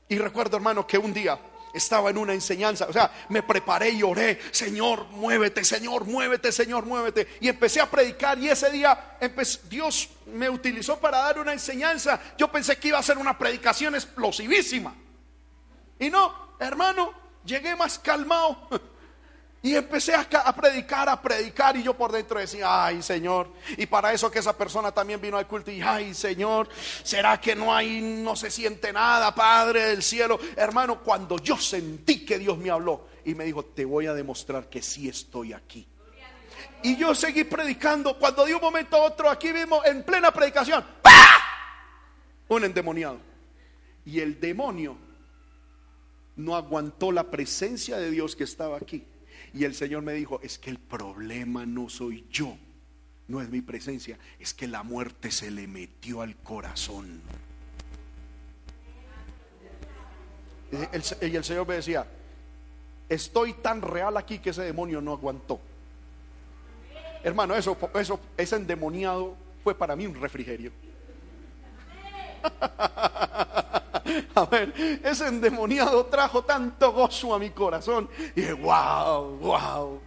Y recuerdo, hermano, que un día estaba en una enseñanza, o sea, me preparé y oré, Señor, muévete, Señor, muévete, Señor, muévete. Y empecé a predicar y ese día Dios me utilizó para dar una enseñanza. Yo pensé que iba a ser una predicación explosivísima. Y no, hermano, llegué más calmado. Y empecé a, predicar, a predicar y yo por dentro decía, ay Señor, y para eso que esa persona también vino al culto y, ay Señor, ¿será que no hay, no se siente nada, Padre del cielo? Hermano, cuando yo sentí que Dios me habló y me dijo, te voy a demostrar que sí estoy aquí. Y yo seguí predicando, cuando de un momento a otro, aquí mismo, en plena predicación, un endemoniado. Y el demonio no aguantó la presencia de Dios que estaba aquí y el Señor me dijo, es que el problema no soy yo, no es mi presencia, es que la muerte se le metió al corazón. Y el, Señor me decía, estoy tan real aquí que ese demonio no aguantó. Hermano, eso, eso, ese endemoniado fue para mí un refrigerio. A ver, ese endemoniado trajo tanto gozo a mi corazón. Y dije, wow, wow.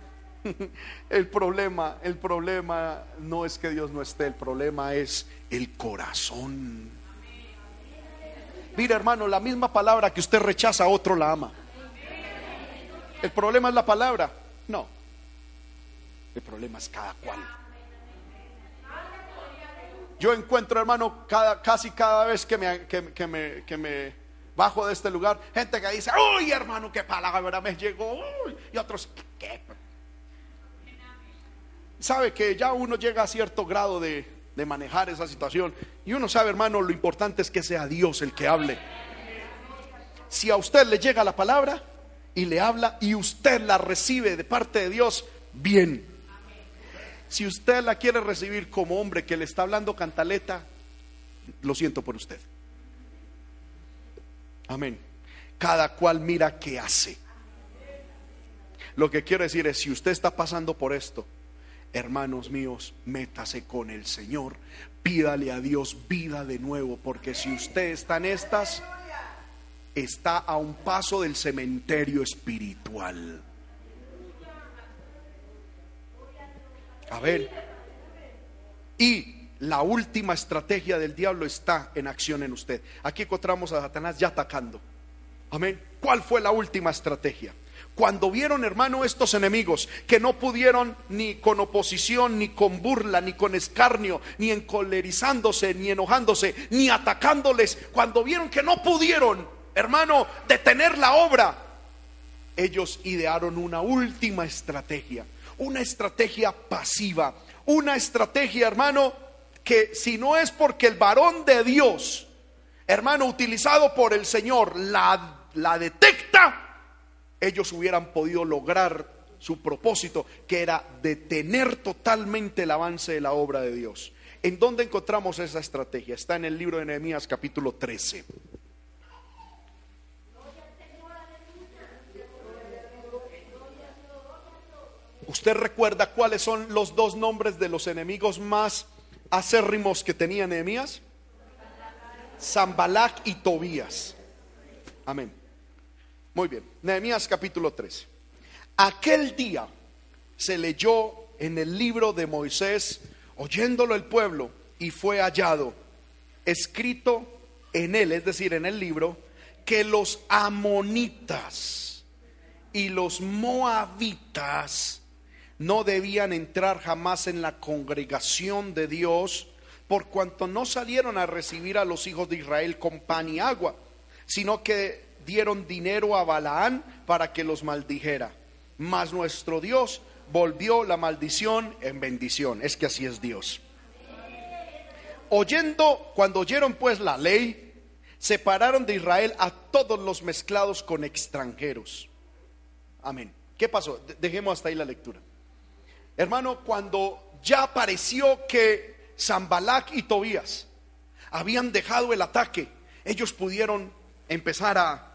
El problema, el problema no es que Dios no esté, el problema es el corazón. Mira, hermano, la misma palabra que usted rechaza otro la ama. El problema es la palabra. No. El problema es cada cual. Yo encuentro, hermano, cada, casi cada vez que me, bajo de este lugar, gente que dice, uy, hermano, qué palabra me llegó. Y otros, ¿qué? Sabe que ya uno llega a cierto grado de, de manejar esa situación. Y uno sabe, hermano, lo importante es que sea Dios el que hable. Si a usted le llega la palabra y le habla y usted la recibe de parte de Dios, bien. Si usted la quiere recibir como hombre que le está hablando cantaleta, lo siento por usted. Amén. Cada cual mira qué hace. Lo que quiero decir es, si usted está pasando por esto, hermanos míos, métase con el Señor, pídale a Dios vida de nuevo, porque si usted está en estas, está a un paso del cementerio espiritual. A ver. Y la última estrategia del diablo está en acción en usted. Aquí encontramos a Satanás ya atacando. Amén. ¿Cuál fue la última estrategia? Cuando vieron, hermano, estos enemigos que no pudieron ni con oposición, ni con burla, ni con escarnio, ni encolerizándose, ni enojándose, ni atacándoles, cuando vieron que no pudieron, hermano, detener la obra, ellos idearon una última estrategia una estrategia pasiva, una estrategia, hermano, que si no es porque el varón de Dios, hermano, utilizado por el Señor, la, la detecta, ellos hubieran podido lograr su propósito, que era detener totalmente el avance de la obra de Dios. ¿En dónde encontramos esa estrategia? Está en el libro de Nehemías capítulo 13. ¿Usted recuerda cuáles son los dos nombres de los enemigos más acérrimos que tenía Nehemías? Zambalac y Tobías. Amén. Muy bien. Nehemías capítulo 3. Aquel día se leyó en el libro de Moisés, oyéndolo el pueblo, y fue hallado, escrito en él, es decir, en el libro, que los amonitas y los moabitas no debían entrar jamás en la congregación de Dios por cuanto no salieron a recibir a los hijos de Israel con pan y agua, sino que dieron dinero a Balaán para que los maldijera. Mas nuestro Dios volvió la maldición en bendición. Es que así es Dios. Oyendo, cuando oyeron pues la ley, separaron de Israel a todos los mezclados con extranjeros. Amén. ¿Qué pasó? Dejemos hasta ahí la lectura. Hermano, cuando ya pareció que Zambalac y Tobías habían dejado el ataque, ellos pudieron empezar a,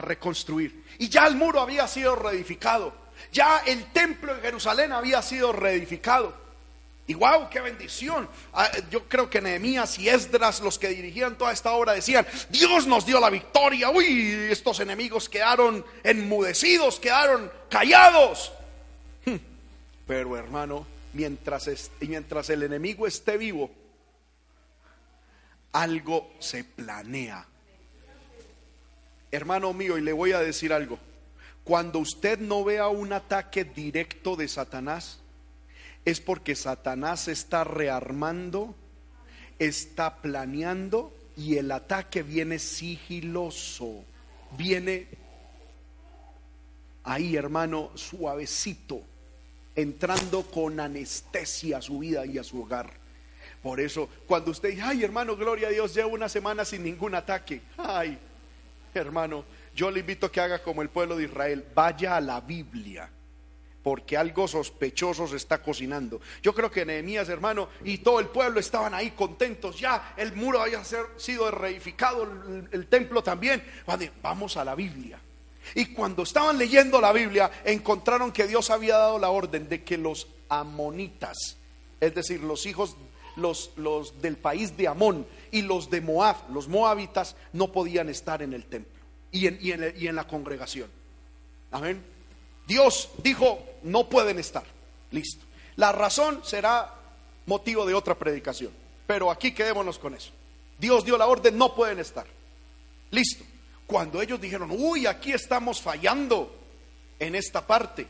reconstruir. Y ya el muro había sido reedificado. Ya el templo de Jerusalén había sido reedificado. Y wow, qué bendición. Ah, yo creo que Nehemías y Esdras, los que dirigían toda esta obra, decían: Dios nos dio la victoria. Uy, estos enemigos quedaron enmudecidos, quedaron callados. Pero hermano, mientras, mientras el enemigo esté vivo, algo se planea. Hermano mío, y le voy a decir algo. Cuando usted no vea un ataque directo de Satanás, es porque Satanás está rearmando, está planeando y el ataque viene sigiloso, viene ahí, hermano, suavecito, entrando con anestesia a su vida y a su hogar. Por eso, cuando usted dice, ay hermano, gloria a Dios, llevo una semana sin ningún ataque. Ay, hermano, yo le invito a que haga como el pueblo de Israel, vaya a la Biblia porque algo sospechoso se está cocinando. Yo creo que Nehemías, hermano, y todo el pueblo estaban ahí contentos. Ya el muro había sido reificado, el, templo también. Vamos a la Biblia. Y cuando estaban leyendo la Biblia, encontraron que Dios había dado la orden de que los amonitas, es decir, los hijos los, los del país de Amón y los de Moab, los moabitas, no podían estar en el templo y en, y en la congregación. Amén. Dios dijo, no pueden estar. Listo. La razón será motivo de otra predicación. Pero aquí quedémonos con eso. Dios dio la orden, no pueden estar. Listo. Cuando ellos dijeron, uy, aquí estamos fallando en esta parte.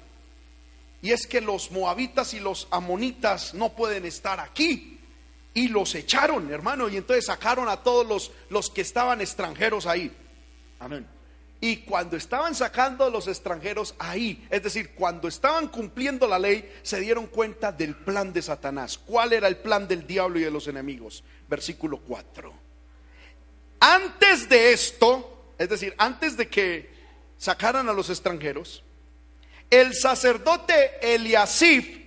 Y es que los moabitas y los amonitas no pueden estar aquí. Y los echaron, hermano. Y entonces sacaron a todos los, los que estaban extranjeros ahí. Amén. Y cuando estaban sacando a los extranjeros ahí, es decir, cuando estaban cumpliendo la ley, se dieron cuenta del plan de Satanás. ¿Cuál era el plan del diablo y de los enemigos? Versículo 4. Antes de esto, es decir, antes de que sacaran a los extranjeros, el sacerdote Eliasif,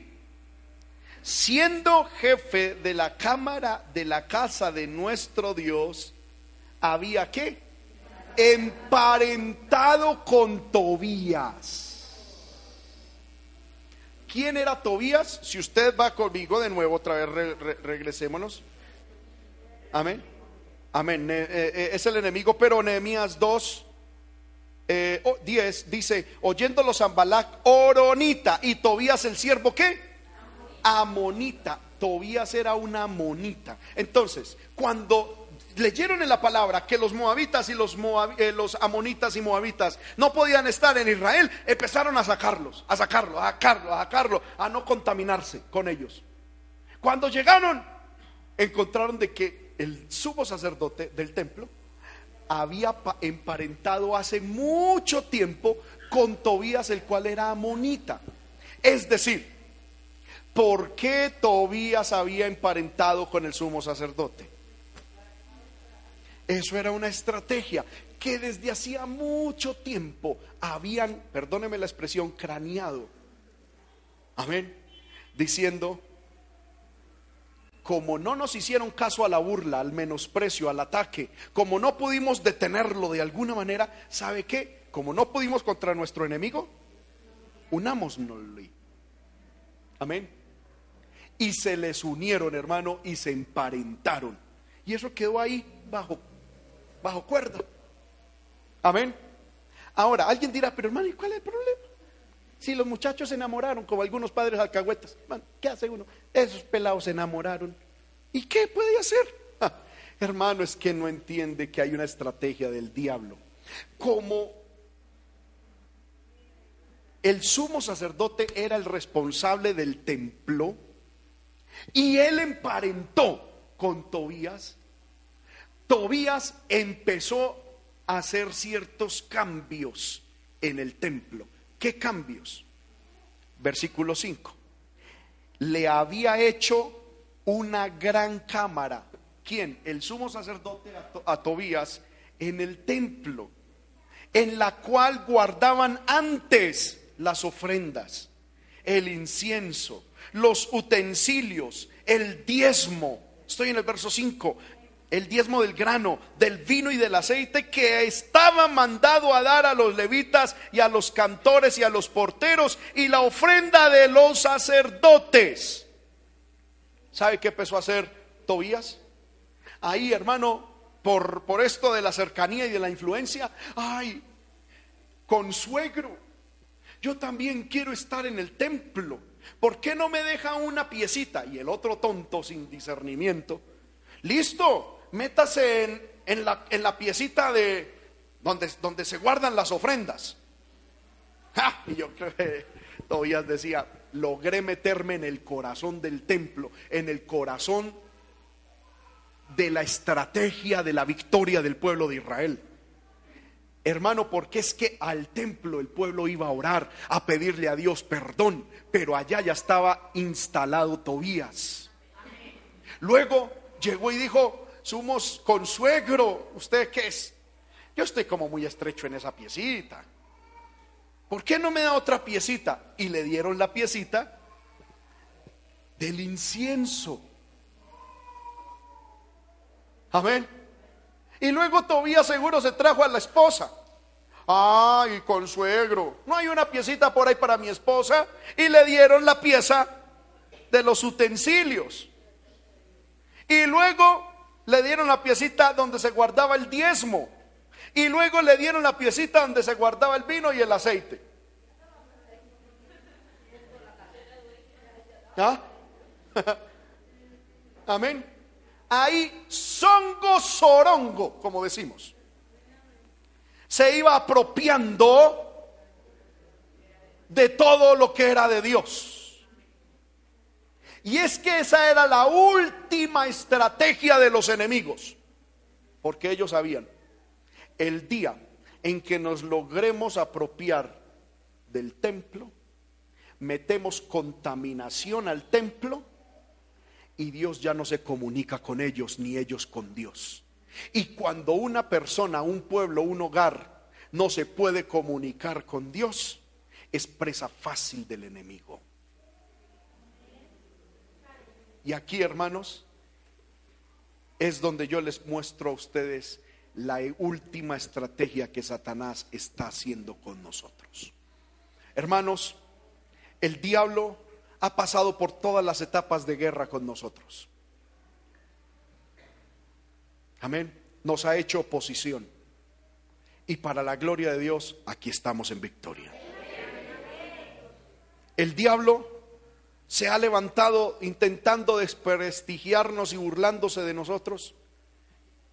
siendo jefe de la cámara de la casa de nuestro Dios, había que emparentado con Tobías. ¿Quién era Tobías? Si usted va conmigo de nuevo, otra vez regresémonos. Amén. Amén. Eh, eh, es el enemigo, pero Nehemías 2, 10 eh, dice, oyéndolo Zambalac, Oronita, y Tobías el siervo, ¿qué? Amonita. Tobías era una amonita. Entonces, cuando leyeron en la palabra que los moabitas y los, eh, los amonitas y moabitas no podían estar en Israel, empezaron a sacarlos, a sacarlos, a sacarlos, a sacarlos, a no contaminarse con ellos. Cuando llegaron, encontraron de que el sumo sacerdote del templo había emparentado hace mucho tiempo con Tobías, el cual era amonita. Es decir, ¿por qué Tobías había emparentado con el sumo sacerdote? Eso era una estrategia que desde hacía mucho tiempo habían, perdóneme la expresión, craneado. Amén. Diciendo, como no nos hicieron caso a la burla, al menosprecio, al ataque, como no pudimos detenerlo de alguna manera, ¿sabe qué? Como no pudimos contra nuestro enemigo, unámonos. Amén. Y se les unieron, hermano, y se emparentaron. Y eso quedó ahí bajo bajo cuerda. Amén. Ahora, alguien dirá, pero hermano, ¿y cuál es el problema? Si los muchachos se enamoraron, como algunos padres alcahuetas, ¿qué hace uno? Esos pelados se enamoraron. ¿Y qué puede hacer? Hermano, es que no entiende que hay una estrategia del diablo. Como el sumo sacerdote era el responsable del templo y él emparentó con Tobías, Tobías empezó a hacer ciertos cambios en el templo. ¿Qué cambios? Versículo 5. Le había hecho una gran cámara ¿quién? El sumo sacerdote a, Tobías en el templo, en la cual guardaban antes las ofrendas, el incienso, los utensilios, el diezmo. Estoy en el verso 5. El diezmo del grano, del vino y del aceite que estaba mandado a dar a los levitas y a los cantores y a los porteros y la ofrenda de los sacerdotes. ¿Sabe qué empezó a hacer Tobías? ahí, hermano, por, por esto de la cercanía y de la influencia, ay, consuegro, yo también quiero estar en el templo. ¿Por qué no me deja una piecita? Y el otro tonto sin discernimiento, listo, métase en, la, piecita de donde, donde, se guardan las ofrendas. Y yo creo que Tobías decía, logré meterme en el corazón del templo, en el corazón de la estrategia de la victoria del pueblo de Israel. Hermano, porque es que al templo el pueblo iba a orar, a pedirle a Dios perdón, pero allá ya estaba instalado Tobías. Luego llegó y dijo, somos consuegro, ¿usted qué es? Yo estoy como muy estrecho en esa piecita. ¿Por qué no me da otra piecita? Y le dieron la piecita del incienso. Amén. Y luego Tobías seguro se trajo a la esposa. Ay, consuegro, no hay una piecita por ahí para mi esposa. Y le dieron la pieza de los utensilios. Y luego le dieron la piecita donde se guardaba el diezmo. Y luego le dieron la piecita donde se guardaba el vino y el aceite. ¿Ah? Amén ahí songo sorongo, como decimos. Se iba apropiando de todo lo que era de Dios. Y es que esa era la última estrategia de los enemigos, porque ellos sabían, el día en que nos logremos apropiar del templo, metemos contaminación al templo, y Dios ya no se comunica con ellos ni ellos con Dios. Y cuando una persona, un pueblo, un hogar no se puede comunicar con Dios, es presa fácil del enemigo. Y aquí, hermanos, es donde yo les muestro a ustedes la última estrategia que Satanás está haciendo con nosotros. Hermanos, el diablo ha pasado por todas las etapas de guerra con nosotros. Amén. Nos ha hecho oposición. Y para la gloria de Dios, aquí estamos en victoria. El diablo se ha levantado intentando desprestigiarnos y burlándose de nosotros,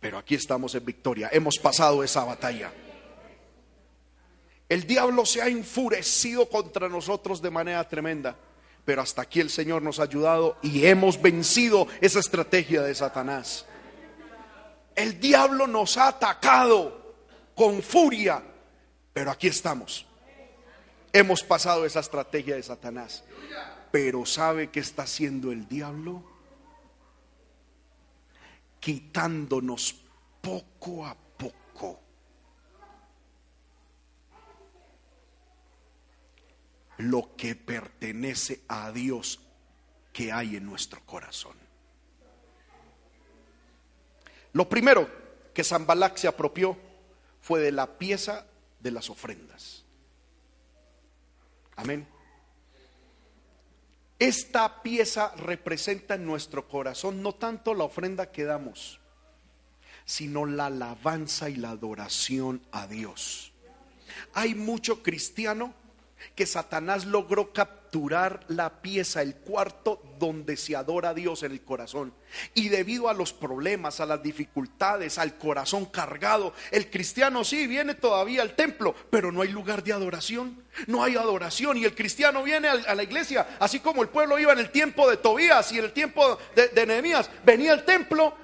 pero aquí estamos en victoria. Hemos pasado esa batalla. El diablo se ha enfurecido contra nosotros de manera tremenda. Pero hasta aquí el Señor nos ha ayudado y hemos vencido esa estrategia de Satanás. El diablo nos ha atacado con furia, pero aquí estamos. Hemos pasado esa estrategia de Satanás. Pero ¿sabe qué está haciendo el diablo? Quitándonos poco a lo que pertenece a Dios que hay en nuestro corazón. Lo primero que Zambalac se apropió fue de la pieza de las ofrendas. Amén. Esta pieza representa en nuestro corazón no tanto la ofrenda que damos, sino la alabanza y la adoración a Dios. Hay mucho cristiano que Satanás logró capturar la pieza, el cuarto donde se adora a Dios en el corazón. Y debido a los problemas, a las dificultades, al corazón cargado, el cristiano sí viene todavía al templo, pero no hay lugar de adoración. No hay adoración. Y el cristiano viene a la iglesia, así como el pueblo iba en el tiempo de Tobías y en el tiempo de, de Nehemías, venía al templo,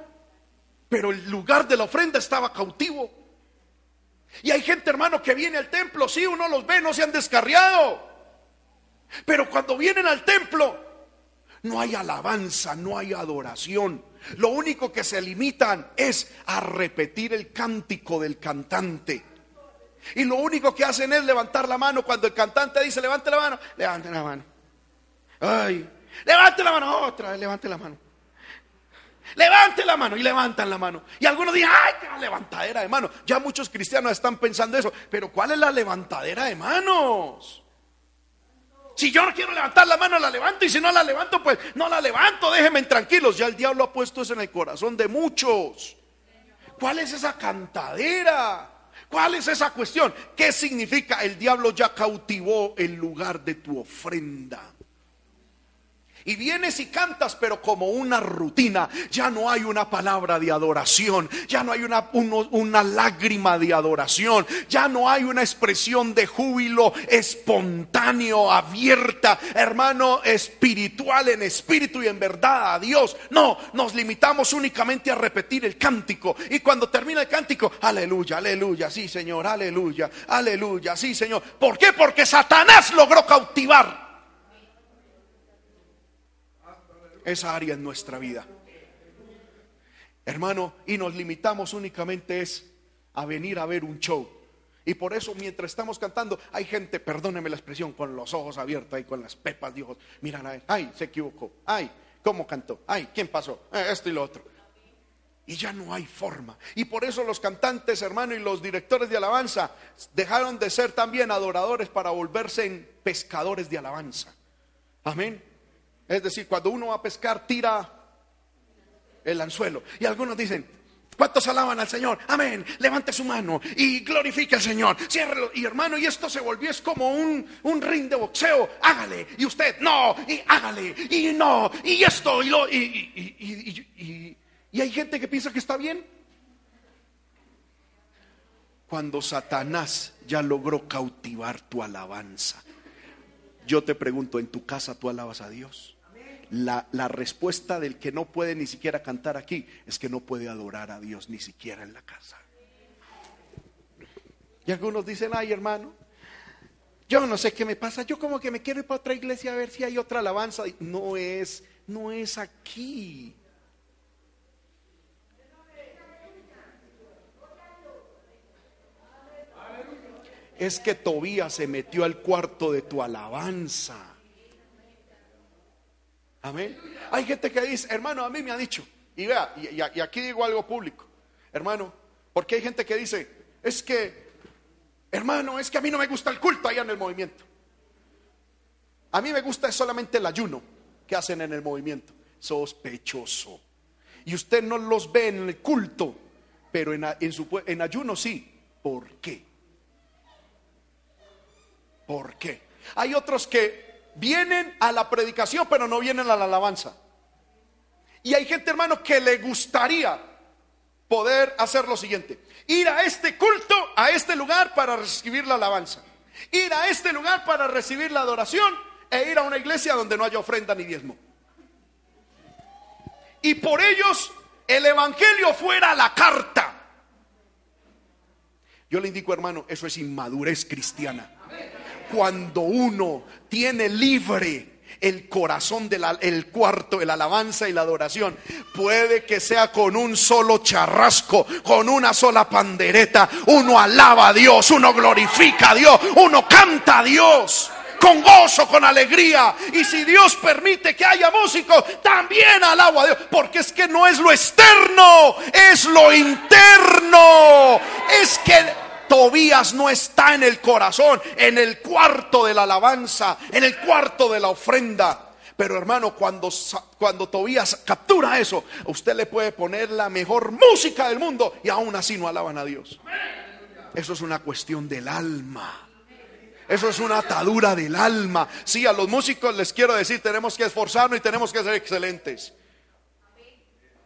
pero el lugar de la ofrenda estaba cautivo. Y hay gente, hermano, que viene al templo, sí, uno los ve, no se han descarriado. Pero cuando vienen al templo, no hay alabanza, no hay adoración. Lo único que se limitan es a repetir el cántico del cantante. Y lo único que hacen es levantar la mano cuando el cantante dice, levante la mano, levante la mano. Ay, levante la mano, otra vez, levante la mano. Levante la mano y levantan la mano. Y algunos dicen, ay, qué levantadera de mano. Ya muchos cristianos están pensando eso. Pero ¿cuál es la levantadera de manos? Si yo no quiero levantar la mano, la levanto. Y si no la levanto, pues no la levanto. Déjenme tranquilos. Ya el diablo ha puesto eso en el corazón de muchos. ¿Cuál es esa cantadera? ¿Cuál es esa cuestión? ¿Qué significa? El diablo ya cautivó el lugar de tu ofrenda. Y vienes y cantas, pero como una rutina. Ya no hay una palabra de adoración. Ya no hay una, una lágrima de adoración. Ya no hay una expresión de júbilo espontáneo, abierta, hermano, espiritual en espíritu y en verdad a Dios. No, nos limitamos únicamente a repetir el cántico. Y cuando termina el cántico, aleluya, aleluya, sí Señor, aleluya, aleluya, sí Señor. ¿Por qué? Porque Satanás logró cautivar esa área en nuestra vida. Hermano, y nos limitamos únicamente es a venir a ver un show. Y por eso mientras estamos cantando, hay gente, perdóneme la expresión, con los ojos abiertos y con las pepas de ojos. Miran a él, ay, se equivocó, ay, ¿cómo cantó? Ay, ¿quién pasó? Eh, esto y lo otro. Y ya no hay forma. Y por eso los cantantes, hermano, y los directores de alabanza dejaron de ser también adoradores para volverse en pescadores de alabanza. Amén. Es decir, cuando uno va a pescar, tira el anzuelo. Y algunos dicen, ¿cuántos alaban al Señor? Amén. Levante su mano y glorifique al Señor. Ciérrelo. Y hermano, y esto se volvió es como un, un ring de boxeo. Hágale. Y usted, no. Y hágale. Y no. Y esto. Y, lo, y, y hay gente que piensa que está bien. Cuando Satanás ya logró cautivar tu alabanza. Yo te pregunto, ¿en tu casa tú alabas a Dios? La, respuesta del que no puede ni siquiera cantar aquí es que no puede adorar a Dios ni siquiera en la casa. Y algunos dicen, ay hermano, yo no sé qué me pasa, yo como que me quiero ir para otra iglesia a ver si hay otra alabanza. No es, no es aquí. Es que Tobías se metió al cuarto de tu alabanza. Amén. Hay gente que dice, hermano, a mí me ha dicho, y vea, y, aquí digo algo público, hermano, porque hay gente que dice, es que, hermano, es que a mí no me gusta el culto allá en el movimiento. A mí me gusta solamente el ayuno que hacen en el movimiento. Sospechoso. Y usted no los ve en el culto, pero en, en, ayuno sí. ¿Por qué? ¿Por qué? Hay otros que vienen a la predicación, pero no vienen a la alabanza. Y hay gente, hermano, que le gustaría poder hacer lo siguiente. Ir a este culto, a este lugar para recibir la alabanza. Ir a este lugar para recibir la adoración e ir a una iglesia donde no haya ofrenda ni diezmo. Y por ellos el Evangelio fuera la carta. Yo le indico, hermano, eso es inmadurez cristiana cuando uno tiene libre el corazón del cuarto, la alabanza y la adoración. Puede que sea con un solo charrasco, con una sola pandereta. Uno alaba a Dios, uno glorifica a Dios, uno canta a Dios. Con gozo, con alegría. Y si Dios permite que haya músicos, también alabo a Dios. Porque es que no es lo externo, es lo interno. Es que Tobías no está en el corazón, en el cuarto de la alabanza, en el cuarto de la ofrenda. Pero hermano, cuando, cuando Tobías captura eso, usted le puede poner la mejor música del mundo y aún así no alaban a Dios. Eso es una cuestión del alma. Eso es una atadura del alma. Sí, a los músicos les quiero decir, tenemos que esforzarnos y tenemos que ser excelentes.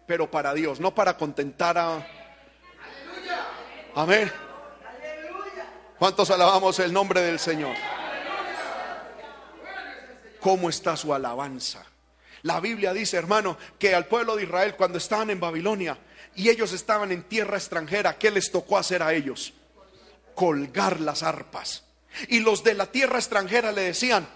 Pero para Dios, no para contentar a... Amén. ¿Cuántos alabamos el nombre del Señor? ¿Cómo está su alabanza? La Biblia dice, hermano, que al pueblo de Israel cuando estaban en Babilonia y ellos estaban en tierra extranjera, ¿qué les tocó hacer a ellos? Colgar las arpas. Y los de la tierra extranjera le decían,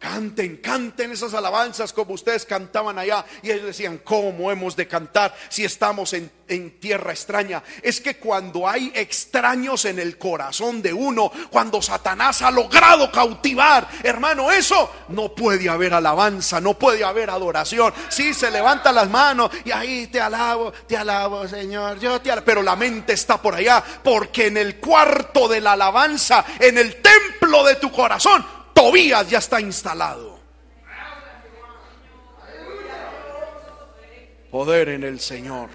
Canten, canten esas alabanzas como ustedes cantaban allá. Y ellos decían, ¿cómo hemos de cantar si estamos en, en, tierra extraña? Es que cuando hay extraños en el corazón de uno, cuando Satanás ha logrado cautivar, hermano, eso no puede haber alabanza, no puede haber adoración. Sí, se levanta las manos y ahí te alabo, te alabo, Señor, yo te alabo. Pero la mente está por allá, porque en el cuarto de la alabanza, en el templo de tu corazón, Tobías ya está instalado. Poder en el Señor.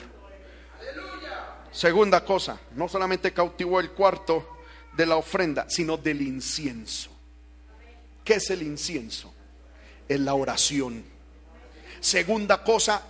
Segunda cosa, no solamente cautivó el cuarto de la ofrenda, sino del incienso. ¿Qué es el incienso? Es la oración. Segunda cosa,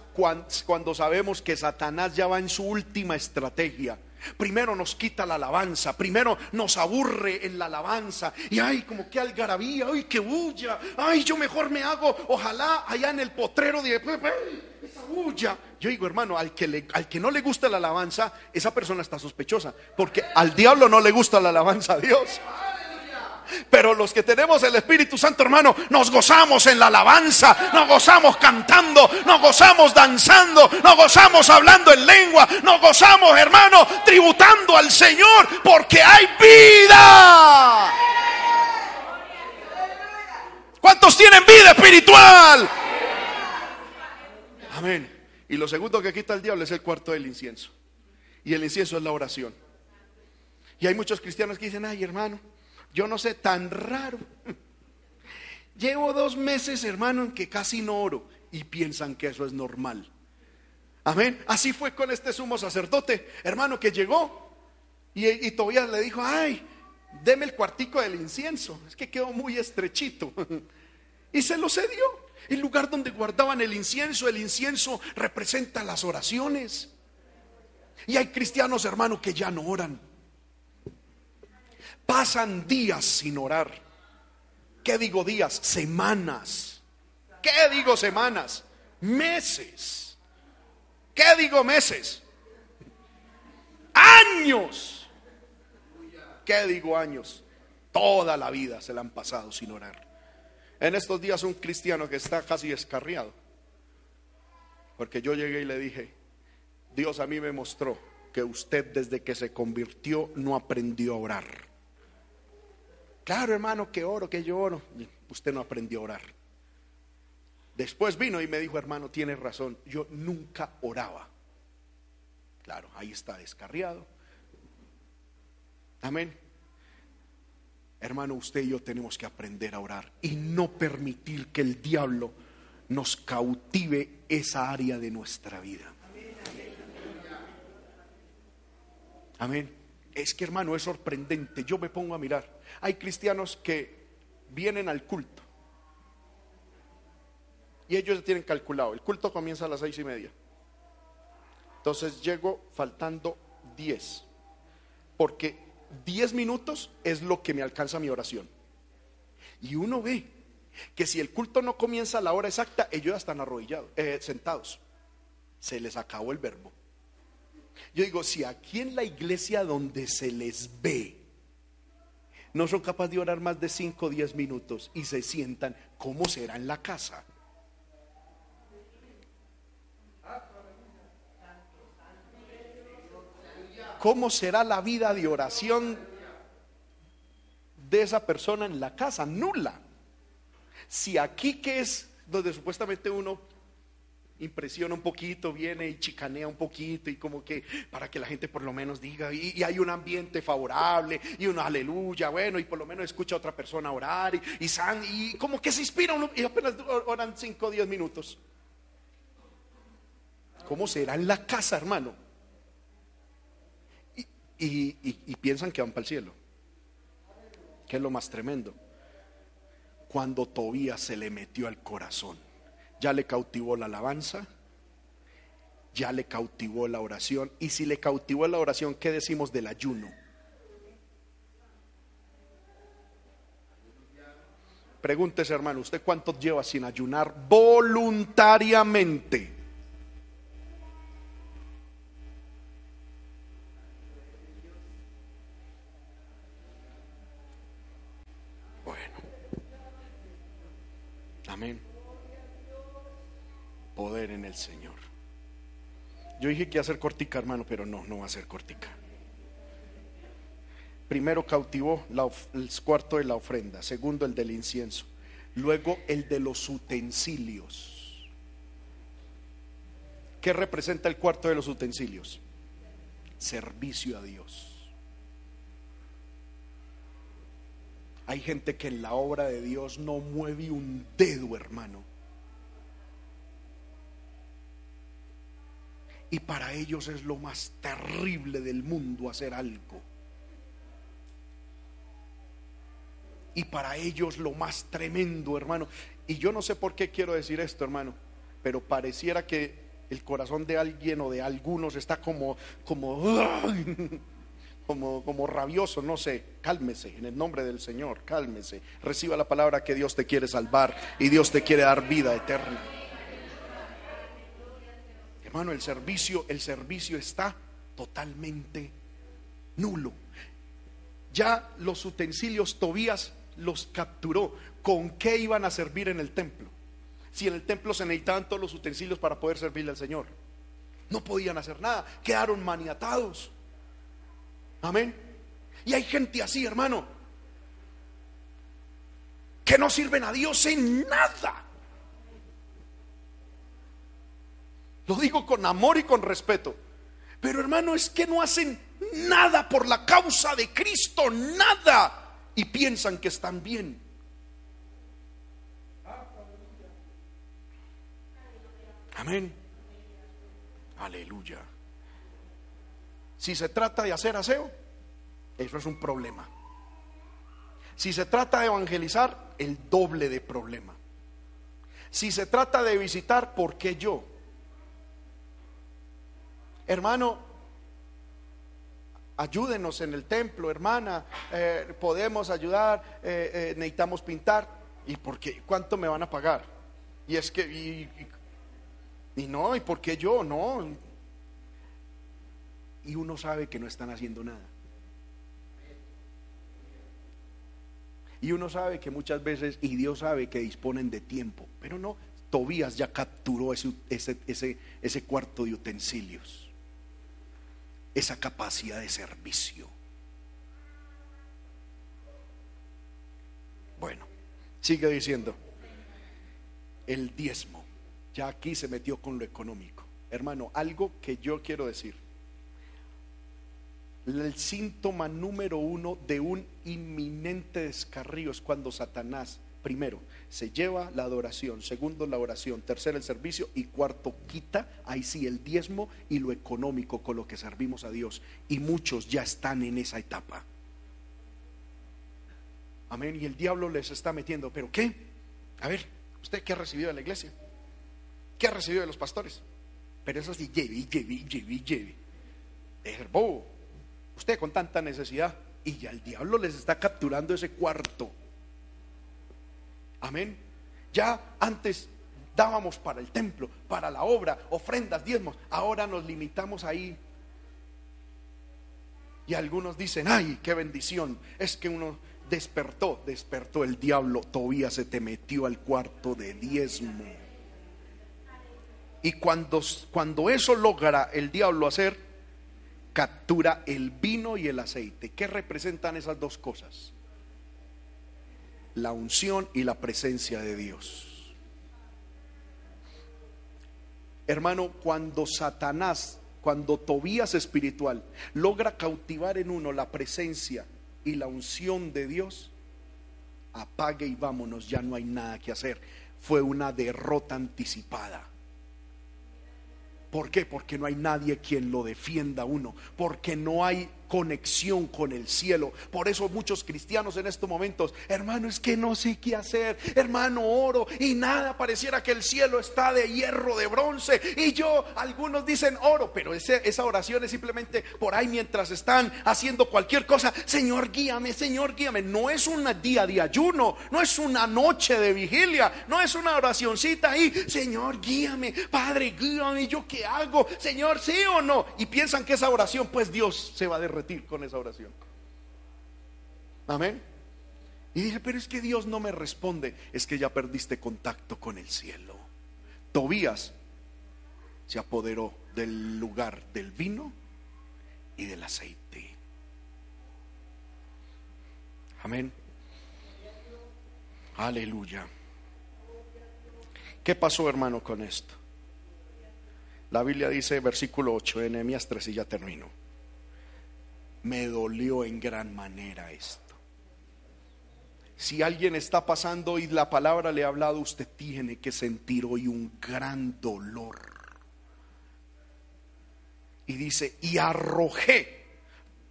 cuando sabemos que Satanás ya va en su última estrategia, Primero nos quita la alabanza, primero nos aburre en la alabanza. Y ay, como que algarabía, ay, que bulla, ay, yo mejor me hago, ojalá allá en el potrero de esa bulla. Yo digo, hermano, al que, al que no le gusta la alabanza, esa persona está sospechosa, porque al diablo no le gusta la alabanza a Dios. Pero los que tenemos el Espíritu Santo, hermano, nos gozamos en la alabanza, nos gozamos cantando, nos gozamos danzando, nos gozamos hablando en lengua, nos gozamos, hermano, tributando al Señor, porque hay vida. ¿Cuántos tienen vida espiritual? Amén. Y lo segundo que quita el diablo es el cuarto del incienso. Y el incienso es la oración. Y hay muchos cristianos que dicen, ay hermano, yo no sé, tan raro. Llevo dos meses, hermano, en que casi no oro y piensan que eso es normal. Amén. Así fue con este sumo sacerdote, hermano, que llegó y, y todavía le dijo, ay, deme el cuartico del incienso. Es que quedó muy estrechito. Y se lo cedió. El lugar donde guardaban el incienso, el incienso representa las oraciones. Y hay cristianos, hermano, que ya no oran. Pasan días sin orar. ¿Qué digo días? Semanas. ¿Qué digo semanas? Meses. ¿Qué digo meses? Años. ¿Qué digo años? Toda la vida se la han pasado sin orar. En estos días un cristiano que está casi escarriado. Porque yo llegué y le dije, Dios a mí me mostró que usted desde que se convirtió no aprendió a orar. Claro, hermano, que oro, que yo oro. Usted no aprendió a orar. Después vino y me dijo, hermano, tiene razón, yo nunca oraba. Claro, ahí está descarriado. Amén. Hermano, usted y yo tenemos que aprender a orar y no permitir que el diablo nos cautive esa área de nuestra vida. Amén. Es que hermano, es sorprendente. Yo me pongo a mirar. Hay cristianos que vienen al culto. Y ellos tienen calculado. El culto comienza a las seis y media. Entonces llego faltando diez. Porque diez minutos es lo que me alcanza mi oración. Y uno ve que si el culto no comienza a la hora exacta, ellos ya están arrodillados, eh, sentados. Se les acabó el verbo. Yo digo, si aquí en la iglesia donde se les ve, no son capaces de orar más de 5 o 10 minutos y se sientan, ¿cómo será en la casa? ¿Cómo será la vida de oración de esa persona en la casa? Nula. Si aquí que es donde supuestamente uno impresiona un poquito, viene y chicanea un poquito y como que para que la gente por lo menos diga y, hay un ambiente favorable y una aleluya, bueno, y por lo menos escucha a otra persona orar y, y, como que se inspira uno y apenas oran 5 o 10 minutos. ¿Cómo será en la casa, hermano? Y, piensan que van para el cielo. ¿Qué es lo más tremendo? Cuando Tobías se le metió al corazón, ya le cautivó la alabanza, ya le cautivó la oración. Y si le cautivó la oración, ¿qué decimos del ayuno? Pregúntese, hermano, ¿usted cuánto lleva sin ayunar voluntariamente? Bueno. Amén. Señor. Yo dije que iba a ser cortica, hermano, pero no, no va a ser cortica primero cautivó el cuarto de la ofrenda, segundo el del incienso, luego el de los utensilios. ¿Qué representa el cuarto de los utensilios? Servicio a Dios. Hay gente que en la obra de Dios no mueve un dedo, hermano. Y para ellos es lo más terrible del mundo hacer algo. y para ellos lo más tremendo, hermano. Y yo no sé por qué quiero decir esto, hermano, pero pareciera que el corazón de alguien o de algunos está como, como, como, como rabioso, no sé, cálmese en el nombre del Señor, cálmese, reciba la palabra que Dios te quiere salvar y Dios te quiere dar vida eterna. Hermano, el servicio, el servicio está totalmente nulo. Ya los utensilios Tobías los capturó. ¿Con qué iban a servir en el templo? Si en el templo se necesitaban todos los utensilios para poder servirle al Señor. No podían hacer nada, quedaron maniatados. Amén. Y hay gente así, hermano, que no sirven a Dios en nada. Lo digo con amor y con respeto. Pero hermano, es que no hacen nada por la causa de Cristo, nada y piensan que están bien. Amén. Aleluya. Si se trata de hacer aseo, eso es un problema. Si se trata de evangelizar, el doble de problema. Si se trata de visitar, ¿por qué yo? Hermano, ayúdenos en el templo, hermana, eh, podemos ayudar, eh, eh, necesitamos pintar. ¿Y por qué? ¿Cuánto me van a pagar? Y es que, y, y no, ¿y por qué yo? No. Y uno sabe que no están haciendo nada. Y uno sabe que muchas veces, y Dios sabe que disponen de tiempo, pero no, Tobías ya capturó ese, ese, ese, ese cuarto de utensilios esa capacidad de servicio. Bueno, sigue diciendo, el diezmo, ya aquí se metió con lo económico. Hermano, algo que yo quiero decir. El síntoma número uno de un inminente descarrío es cuando Satanás Primero, se lleva la adoración. Segundo, la oración. Tercero, el servicio. Y cuarto, quita, ahí sí, el diezmo y lo económico con lo que servimos a Dios. Y muchos ya están en esa etapa. Amén. Y el diablo les está metiendo. ¿Pero qué? A ver, ¿usted qué ha recibido de la iglesia? ¿Qué ha recibido de los pastores? Pero eso sí, lleve, lleve, lleve, lleve. Es bobo. Usted con tanta necesidad. Y ya el diablo les está capturando ese cuarto. Amén. Ya antes dábamos para el templo, para la obra, ofrendas, diezmos. Ahora nos limitamos ahí. Y algunos dicen, ay, qué bendición. Es que uno despertó, despertó el diablo. Todavía se te metió al cuarto de diezmo. Y cuando, cuando eso logra el diablo hacer, captura el vino y el aceite. ¿Qué representan esas dos cosas? La unción y la presencia de Dios. Hermano, cuando Satanás, cuando Tobías espiritual logra cautivar en uno la presencia y la unción de Dios, apague y vámonos, ya no hay nada que hacer. Fue una derrota anticipada. ¿Por qué? Porque no hay nadie quien lo defienda a uno, porque no hay conexión con el cielo. Por eso muchos cristianos en estos momentos, hermano, es que no sé qué hacer, hermano, oro y nada, pareciera que el cielo está de hierro, de bronce. Y yo, algunos dicen oro, pero esa oración es simplemente por ahí mientras están haciendo cualquier cosa, Señor, guíame, Señor, guíame. No es un día de ayuno, no es una noche de vigilia, no es una oracioncita ahí, Señor, guíame, Padre, guíame, ¿yo qué hago? Señor, sí o no. Y piensan que esa oración, pues Dios se va a derretir con esa oración. Amén. Y dice, pero es que Dios no me responde. Es que ya perdiste contacto con el cielo. Tobías se apoderó del lugar del vino y del aceite. Amén. Aleluya. ¿Qué pasó, hermano, con esto? La Biblia dice, versículo 8, Enemías 3, y ya termino me dolió en gran manera esto. Si alguien está pasando y la palabra le ha hablado, usted tiene que sentir hoy un gran dolor. Y dice, y arrojé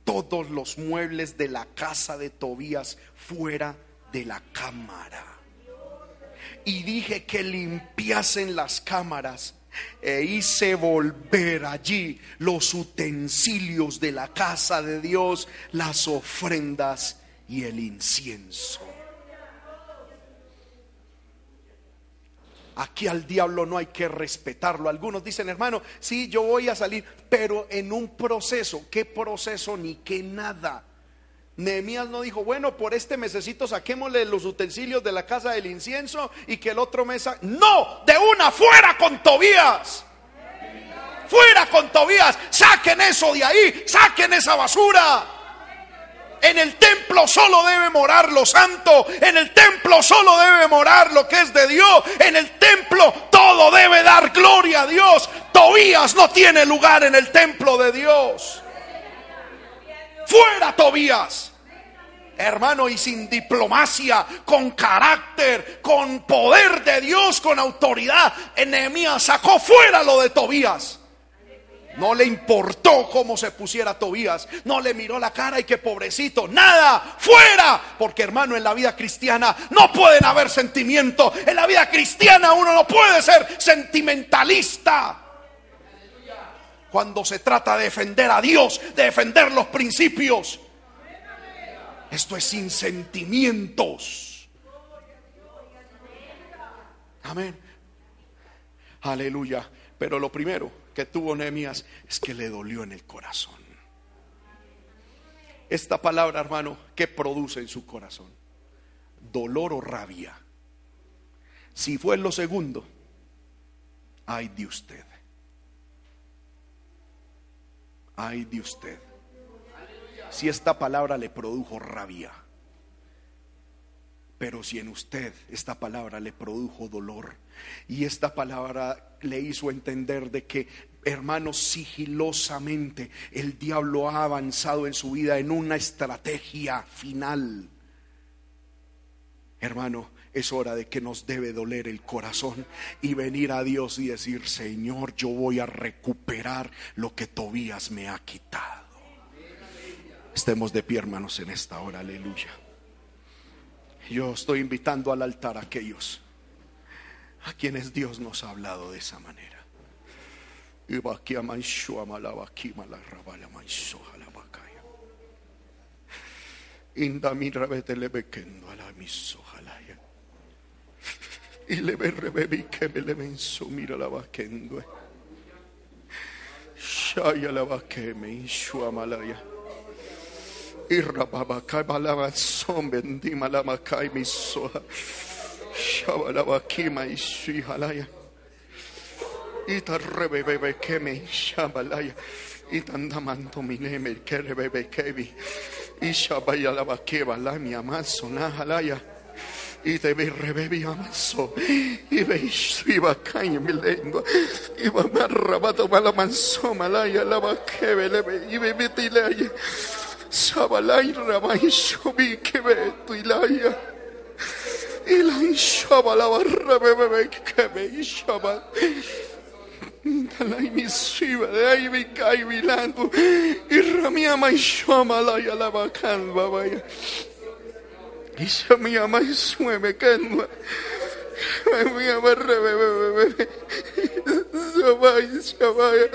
todos los muebles de la casa de Tobías fuera de la cámara. Y dije que limpiasen las cámaras e hice volver allí los utensilios de la casa de Dios, las ofrendas y el incienso. Aquí al diablo no hay que respetarlo. Algunos dicen, hermano, sí, yo voy a salir, pero en un proceso. ¿Qué proceso ni qué nada? Nehemías no dijo, bueno, por este mesecito saquémosle los utensilios de la casa del incienso y que el otro mesa. No, de una fuera con Tobías. Fuera con Tobías. Saquen eso de ahí, saquen esa basura. En el templo solo debe morar lo santo. En el templo solo debe morar lo que es de Dios. En el templo todo debe dar gloria a Dios. Tobías no tiene lugar en el templo de Dios. Fuera Tobías. Hermano, y sin diplomacia, con carácter, con poder de Dios, con autoridad, Nehemías sacó fuera lo de Tobías. No le importó cómo se pusiera Tobías. No le miró la cara y que pobrecito. Nada. Fuera. Porque hermano, en la vida cristiana no pueden haber sentimientos. En la vida cristiana uno no puede ser sentimentalista cuando se trata de defender a Dios, de defender los principios. Esto es sin sentimientos. Amén. Aleluya. Pero lo primero que tuvo Nehemías es que le dolió en el corazón. Esta palabra, hermano, ¿qué produce en su corazón? Dolor o rabia. Si fue lo segundo, ay de usted. Ay de usted. Si esta palabra le produjo rabia, pero si en usted esta palabra le produjo dolor y esta palabra le hizo entender de que, hermano, sigilosamente el diablo ha avanzado en su vida en una estrategia final. Hermano, es hora de que nos debe doler el corazón y venir a Dios y decir, Señor, yo voy a recuperar lo que Tobías me ha quitado. Estemos de pie, hermanos, en esta hora, aleluya. Yo estoy invitando al altar a aquellos a quienes Dios nos ha hablado de esa manera. Inda mi rabete le bequendo a la miso. Y le berrebebi que me le menso mira la vaquendue. Shaya la vaqueme y shuamalaya. Y rababa balaba son bendima la macay mi soja. Shaba la vaquima y shuihalaya. Y ta rebebebe que me shabalaya. Y tandamando mi neme que rebebe kebi. Y shabaya la vaqueba la mi amazo nahalaya y te vi rebebi amaso y veis iba caña mi lengua y va marrabato mala manso malaya la vaquebe le y me metí la sabalay ramay shobi que ve tu ilaya y la shaba la barra bebe que me shaba Dalai mi shiva, dai mi kai milando. Y ramia mai shama la la babaya. Y shamia mai sueme kenwa. Mi amarre bebe bebe. Sabay sabaya.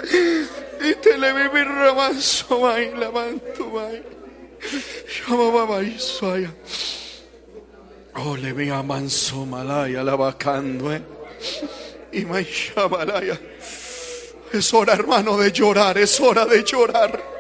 Y te le vi mi raman somay la manto may. Shama babay soya. Oh, le vi a manso malaya la bacando, eh. Y mai shabalaya. Es hora, hermano, de llorar, es hora de llorar.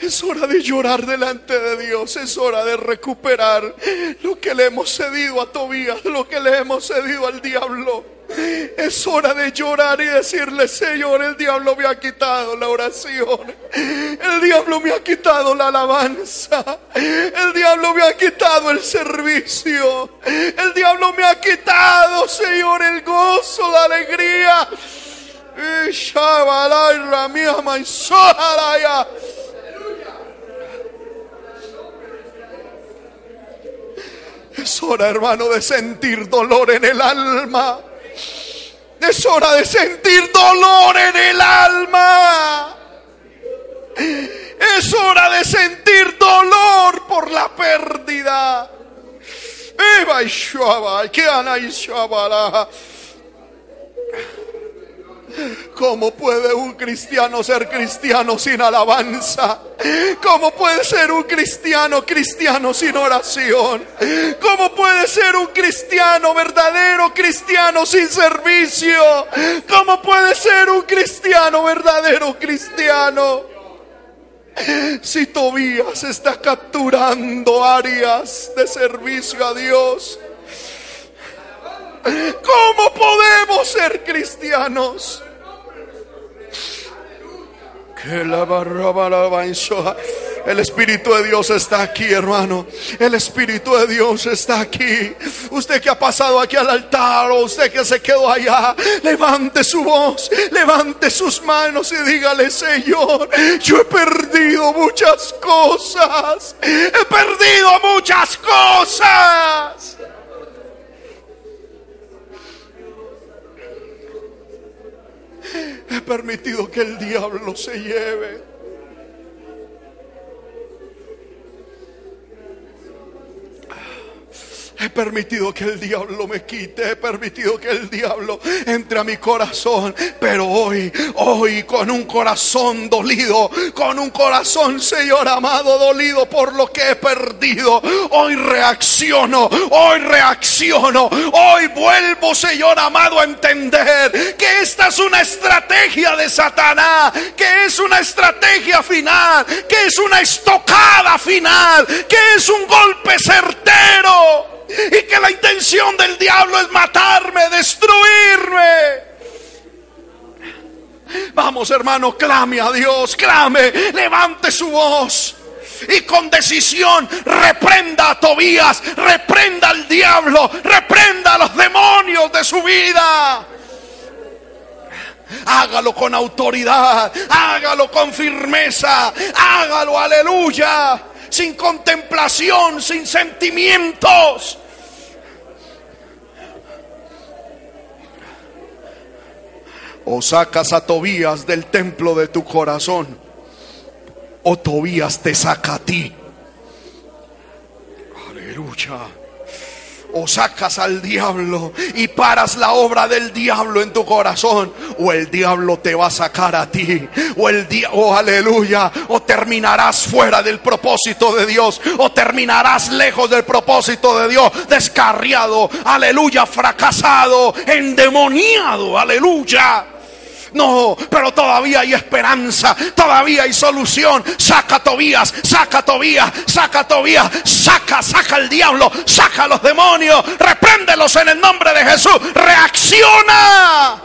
Es hora de llorar delante de Dios, es hora de recuperar lo que le hemos cedido a Tobías, lo que le hemos cedido al diablo. Es hora de llorar y decirle, Señor, el diablo me ha quitado la oración. El diablo me ha quitado la alabanza. El diablo me ha quitado el servicio. El diablo me ha quitado, Señor, el gozo, la alegría. Es hora, hermano, de sentir dolor en el alma. Es hora de sentir dolor en el alma. Es hora de sentir dolor por la pérdida. Eva y Shabbat, que Ana y Shabbat. ¿Cómo puede un cristiano ser cristiano sin alabanza? ¿Cómo puede ser un cristiano cristiano sin oración? ¿Cómo puede ser un cristiano verdadero cristiano sin servicio? ¿Cómo puede ser un cristiano verdadero cristiano? Si Tobías está capturando áreas de servicio a Dios, ¿cómo podemos ser cristianos? Que la barra, barra, bansoa. El Espíritu de Dios está aquí, hermano. El Espíritu de Dios está aquí. Usted que ha pasado aquí al altar o usted que se quedó allá, levante su voz, levante sus manos y dígale, Señor, yo he perdido muchas cosas. He perdido muchas cosas. He permitido que el diablo se lleve. He permitido que el diablo me quite, he permitido que el diablo entre a mi corazón, pero hoy, hoy con un corazón dolido, con un corazón, Señor amado, dolido por lo que he perdido, hoy reacciono, hoy reacciono, hoy vuelvo, Señor amado, a entender que esta es una estrategia de Satanás, que es una estrategia final, que es una estocada final, que es un golpe certero y que la intención del diablo es matarme, destruirme. Vamos hermano, clame a Dios, clame, levante su voz. Y con decisión reprenda a Tobías, reprenda al diablo, reprenda a los demonios de su vida. Hágalo con autoridad, hágalo con firmeza, hágalo, aleluya sin contemplación, sin sentimientos. O sacas a Tobías del templo de tu corazón, o Tobías te saca a ti. Aleluya o sacas al diablo y paras la obra del diablo en tu corazón, o el diablo te va a sacar a ti, o el diablo, aleluya, o terminarás fuera del propósito de Dios, o terminarás lejos del propósito de Dios, descarriado, aleluya, fracasado, endemoniado, aleluya. No, pero todavía hay esperanza, todavía hay solución. Saca Tobías, saca Tobías, saca Tobías, saca, saca el diablo, saca los demonios, repréndelos en el nombre de Jesús. Reacciona.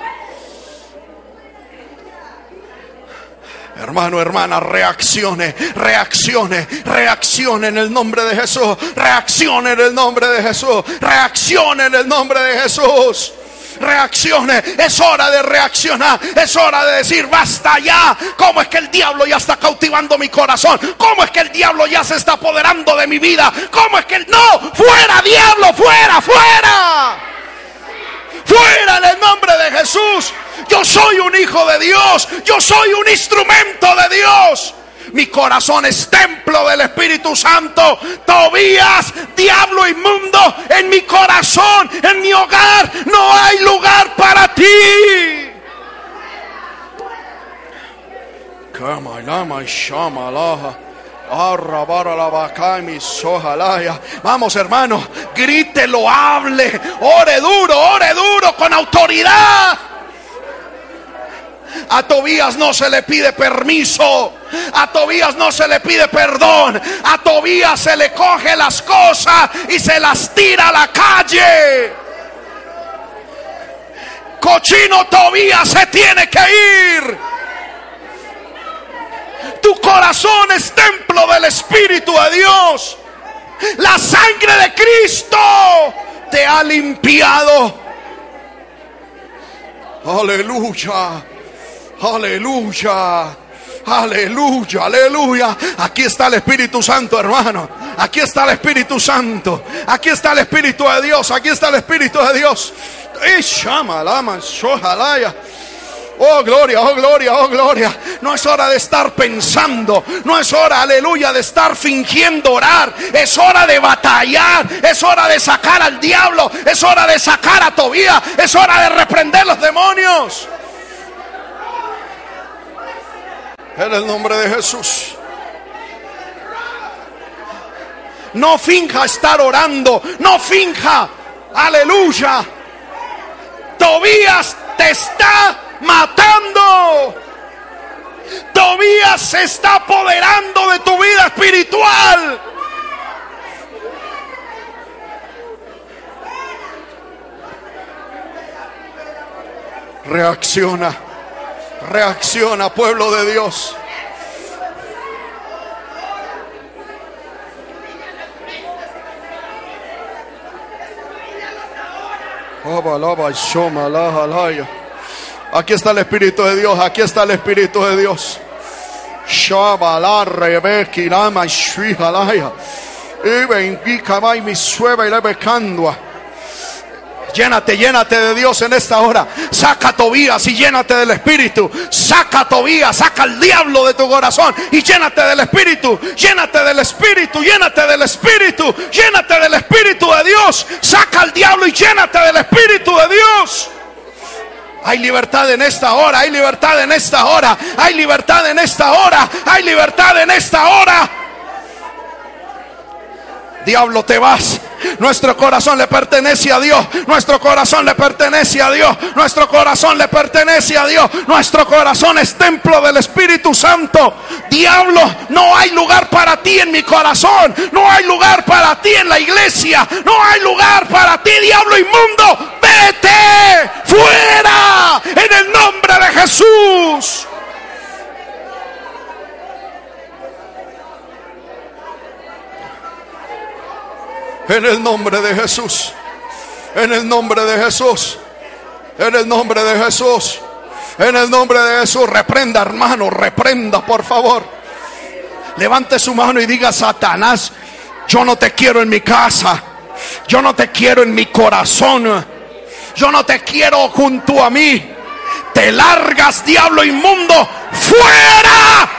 Hermano, hermana, reaccione, reaccione, reaccione en el nombre de Jesús, reaccione en el nombre de Jesús, reaccione en el nombre de Jesús reaccione. Es hora de reaccionar. Es hora de decir, basta ya. ¿Cómo es que el diablo ya está cautivando mi corazón? ¿Cómo es que el diablo ya se está apoderando de mi vida? ¿Cómo es que el... No, fuera diablo, fuera, fuera. Fuera en el nombre de Jesús. Yo soy un hijo de Dios. Yo soy un instrumento de Dios. Mi corazón es templo del Espíritu Santo. Tobías, diablo inmundo, en mi corazón, en mi hogar, no hay lugar para ti. Vamos hermano, grítelo, hable, ore duro, ore duro, con autoridad. A Tobías no se le pide permiso. A Tobías no se le pide perdón. A Tobías se le coge las cosas y se las tira a la calle. Cochino Tobías se tiene que ir. Tu corazón es templo del Espíritu de Dios. La sangre de Cristo te ha limpiado. Aleluya. Aleluya. Aleluya, aleluya. Aquí está el Espíritu Santo, hermano. Aquí está el Espíritu Santo. Aquí está el Espíritu de Dios. Aquí está el Espíritu de Dios. Oh, gloria, oh, gloria, oh, gloria. No es hora de estar pensando. No es hora, aleluya, de estar fingiendo orar. Es hora de batallar. Es hora de sacar al diablo. Es hora de sacar a Tobía. Es hora de reprender los demonios. En el nombre de Jesús. No finja estar orando. No finja. Aleluya. Tobías te está matando. Tobías se está apoderando de tu vida espiritual. Reacciona. Reacciona, pueblo de Dios. Aquí está el Espíritu de Dios, aquí está el Espíritu de Dios. Y bendiga mi sueva y becandua. Llénate, llénate de Dios en esta hora. Saca Tobías y llénate del Espíritu. Saca Tobías, saca el diablo de tu corazón y llénate del Espíritu. Llénate del Espíritu, llénate del Espíritu, llénate del Espíritu de Dios. Saca al diablo y llénate del Espíritu de Dios. Hay libertad en esta hora, hay libertad en esta hora, hay libertad en esta hora, hay libertad en esta hora. Diablo, te vas. Nuestro corazón le pertenece a Dios. Nuestro corazón le pertenece a Dios. Nuestro corazón le pertenece a Dios. Nuestro corazón es templo del Espíritu Santo. Diablo, no hay lugar para ti en mi corazón. No hay lugar para ti en la iglesia. No hay lugar para ti, diablo inmundo. Vete fuera en el nombre de Jesús. En el nombre de Jesús. En el nombre de Jesús. En el nombre de Jesús. En el nombre de Jesús. Reprenda, hermano. Reprenda, por favor. Levante su mano y diga, Satanás, yo no te quiero en mi casa. Yo no te quiero en mi corazón. Yo no te quiero junto a mí. Te largas, diablo inmundo. Fuera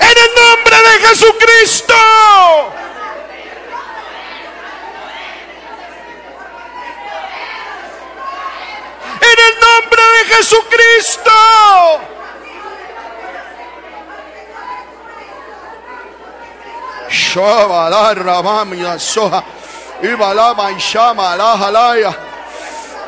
En el nombre de Jesucristo. En el nombre de Jesucristo.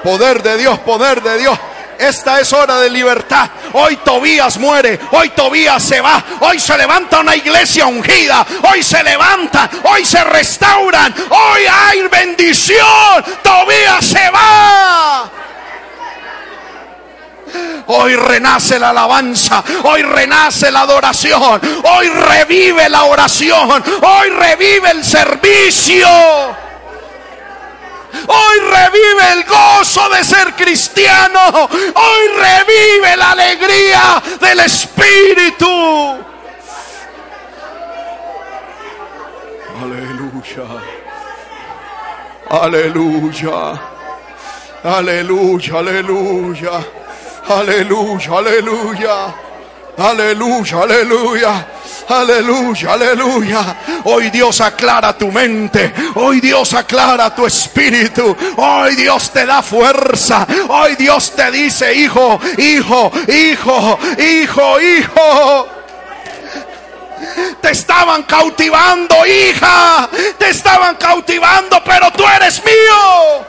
Poder de Dios, poder de Dios. Esta es hora de libertad. Hoy Tobías muere, hoy Tobías se va, hoy se levanta una iglesia ungida, hoy se levanta, hoy se restauran, hoy hay bendición. Tobías se va. Hoy renace la alabanza, hoy renace la adoración, hoy revive la oración, hoy revive el servicio. Hoy revive el gozo de ser cristiano. Hoy revive la alegría del Espíritu. Aleluya. Aleluya. Aleluya, aleluya. Aleluya, aleluya. Aleluya, aleluya. Aleluya, aleluya. Hoy Dios aclara tu mente. Hoy Dios aclara tu espíritu. Hoy Dios te da fuerza. Hoy Dios te dice, hijo, hijo, hijo, hijo, hijo. Te estaban cautivando, hija. Te estaban cautivando, pero tú eres mío.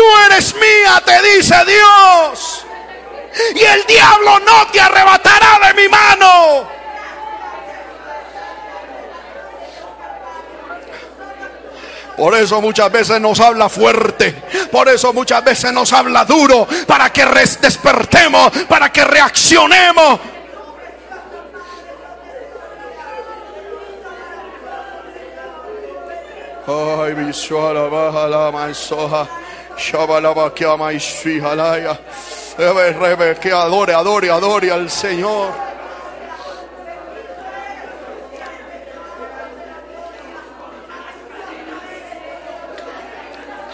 Tú eres mía, te dice Dios. Y el diablo no te arrebatará de mi mano. Por eso muchas veces nos habla fuerte. Por eso muchas veces nos habla duro. Para que despertemos. Para que reaccionemos. Ay, visual, baja la maisoja. Shabalaba que ama y fijalaya. Que adore, adore, adore al Señor.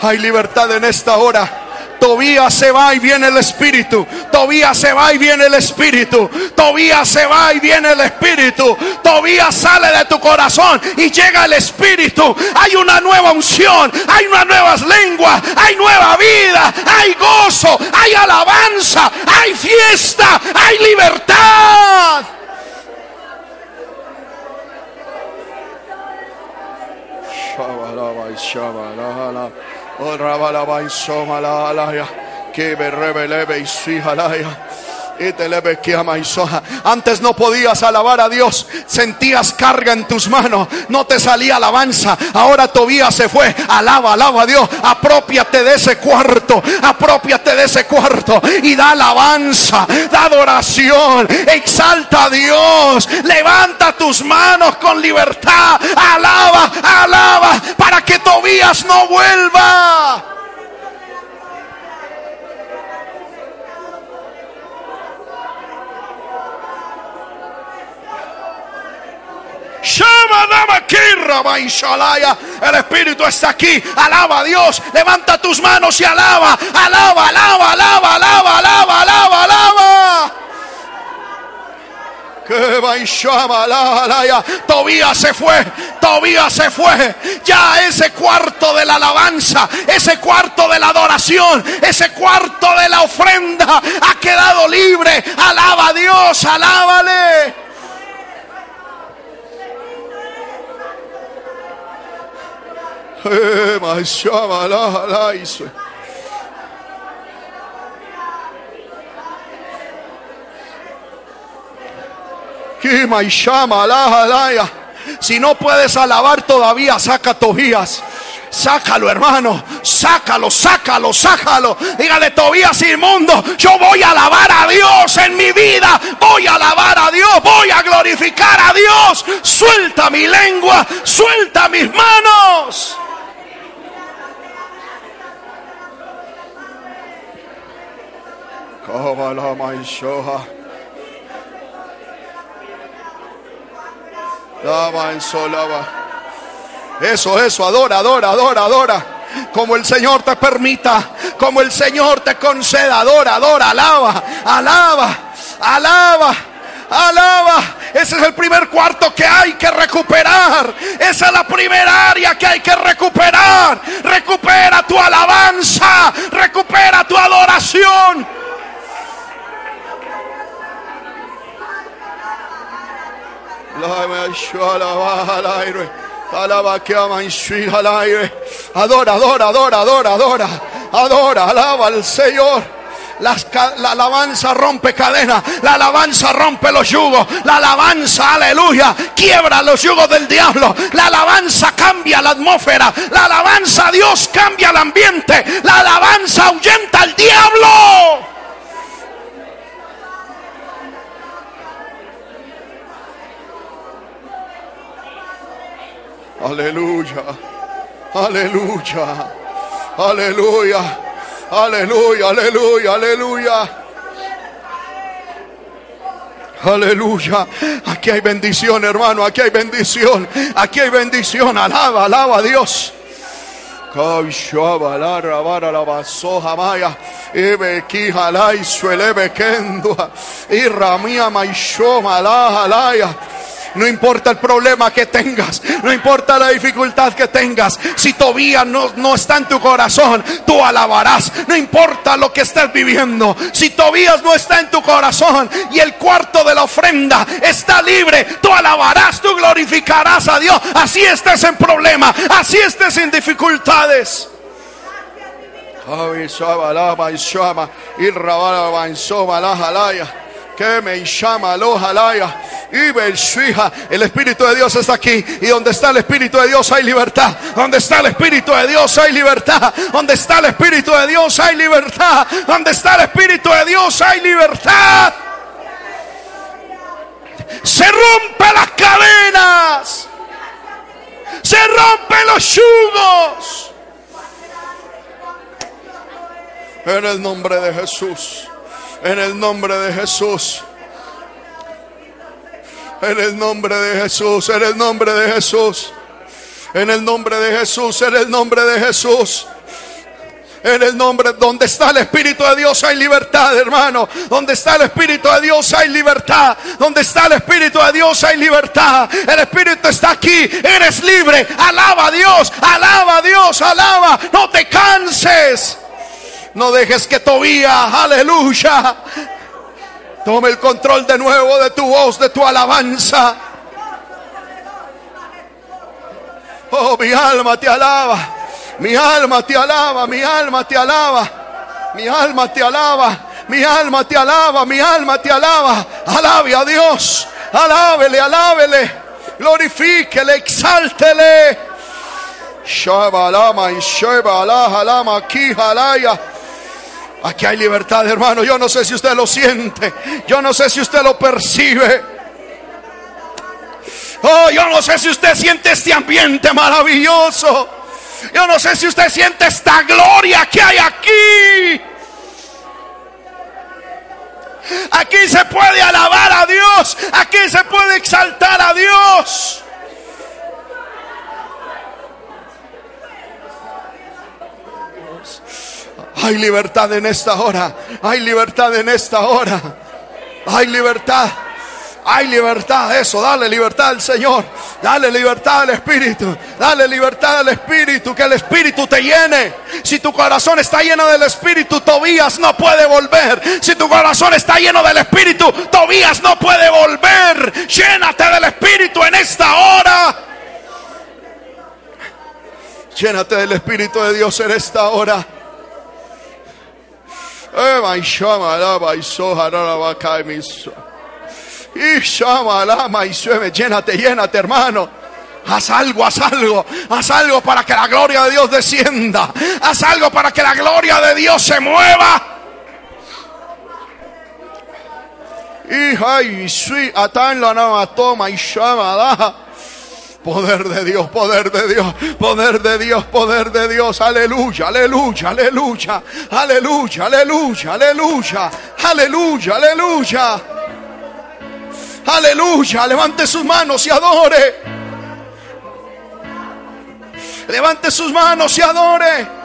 Hay libertad en esta hora. Tobías se va y viene el Espíritu. Tobías se va y viene el Espíritu. Tobías se va y viene el Espíritu. Tobías sale de tu corazón y llega el Espíritu. Hay una nueva unción. Hay unas nuevas lenguas. Hay nueva vida. Hay gozo. Hay alabanza. Hay fiesta. Hay libertad. Oh, que me revele y antes no podías alabar a Dios, sentías carga en tus manos, no te salía alabanza. Ahora Tobías se fue, alaba, alaba a Dios, apropiate de ese cuarto, apropiate de ese cuarto. Y da alabanza, da adoración, exalta a Dios, levanta tus manos con libertad, alaba, alaba, para que Tobías no vuelva. El Espíritu está aquí. Alaba a Dios. Levanta tus manos y alaba. Alaba, alaba, alaba, alaba, alaba, alaba, alaba. Que Tobías se fue, Tobías se fue. Ya ese cuarto de la alabanza, ese cuarto de la adoración, ese cuarto de la ofrenda ha quedado libre. Alaba a Dios, alábale. Si no puedes alabar todavía, saca Tobías. Sácalo, hermano. Sácalo, sácalo, sácalo. Dígale, Tobías inmundo. Yo voy a alabar a Dios en mi vida. Voy a alabar a Dios. Voy a glorificar a Dios. Suelta mi lengua. Suelta mis manos. Eso, eso, adora, adora, adora, adora. Como el Señor te permita, como el Señor te conceda, adora, adora, alaba, alaba, alaba, alaba. Ese es el primer cuarto que hay que recuperar. Esa es la primera área que hay que recuperar. Recupera tu alabanza, recupera tu adoración. Adora, adora, adora, adora, adora. Adora, alaba al Señor. la alabanza rompe cadenas, la alabanza rompe los yugos, la alabanza, aleluya, quiebra los yugos del diablo, la alabanza cambia la atmósfera, la alabanza a Dios cambia el ambiente, la alabanza ahuyenta al diablo. Aleluya. Aleluya. Aleluya. Aleluya, aleluya, aleluya. Aleluya. Aquí hay bendición, hermano. Aquí hay bendición. Aquí hay bendición. Alaba, alaba a Dios. Y ramía maisho malaya. No importa el problema que tengas, no importa la dificultad que tengas, si todavía no, no está en tu corazón, tú alabarás. No importa lo que estés viviendo, si todavía no está en tu corazón y el cuarto de la ofrenda está libre, tú alabarás, tú glorificarás a Dios. Así estés en problema, así estés en dificultades. Que me llama jalaya y El Espíritu de Dios está aquí. Y donde está el Espíritu de Dios hay libertad. Donde está el Espíritu de Dios hay libertad. Donde está el Espíritu de Dios hay libertad. Donde está el Espíritu de Dios hay libertad. Se rompen las cadenas. Se rompen los yugos. En el nombre de Jesús. En el nombre de Jesús. En el nombre de Jesús, en el nombre de Jesús. En el nombre de Jesús, en el nombre de Jesús. En el nombre, donde está el Espíritu de Dios hay libertad, hermano. Donde está el Espíritu de Dios hay libertad. Donde está el Espíritu de Dios hay libertad. El Espíritu está aquí. Eres libre. Alaba a Dios. Alaba a Dios. Alaba. No te canses. No dejes que todavía, aleluya, tome el control de nuevo de tu voz, de tu alabanza. Oh, mi alma te alaba. Mi alma te alaba, mi alma te alaba. Mi alma te alaba. Mi alma te alaba, mi alma te alaba. Alabe a Dios. Alábele, alábele. Glorifíquele, exáltele. Shabalama y Shabalama, Kijalaya. Aquí hay libertad, hermano. Yo no sé si usted lo siente. Yo no sé si usted lo percibe. Oh, yo no sé si usted siente este ambiente maravilloso. Yo no sé si usted siente esta gloria que hay aquí. Aquí se puede alabar a Dios. Aquí se puede exaltar a Dios. Hay libertad en esta hora. Hay libertad en esta hora. Hay libertad. Hay libertad, eso, dale libertad al Señor. Dale libertad al Espíritu. Dale libertad al Espíritu, que el Espíritu te llene. Si tu corazón está lleno del Espíritu, Tobías no puede volver. Si tu corazón está lleno del Espíritu, Tobías no puede volver. Llénate del Espíritu en esta hora. Llénate del Espíritu de Dios en esta hora. Eh, y llama alama y sueve, llénate, llénate, hermano. Haz algo, haz algo, haz algo para que la gloria de Dios descienda. Haz algo para que la gloria de Dios se mueva. Y ay, sí, atan la toma y llama Poder de Dios, poder de Dios, poder de Dios, poder de Dios. Aleluya, aleluya, aleluya, aleluya, aleluya, aleluya, aleluya, aleluya. Aleluya, levante sus manos y adore. Levante sus manos y adore.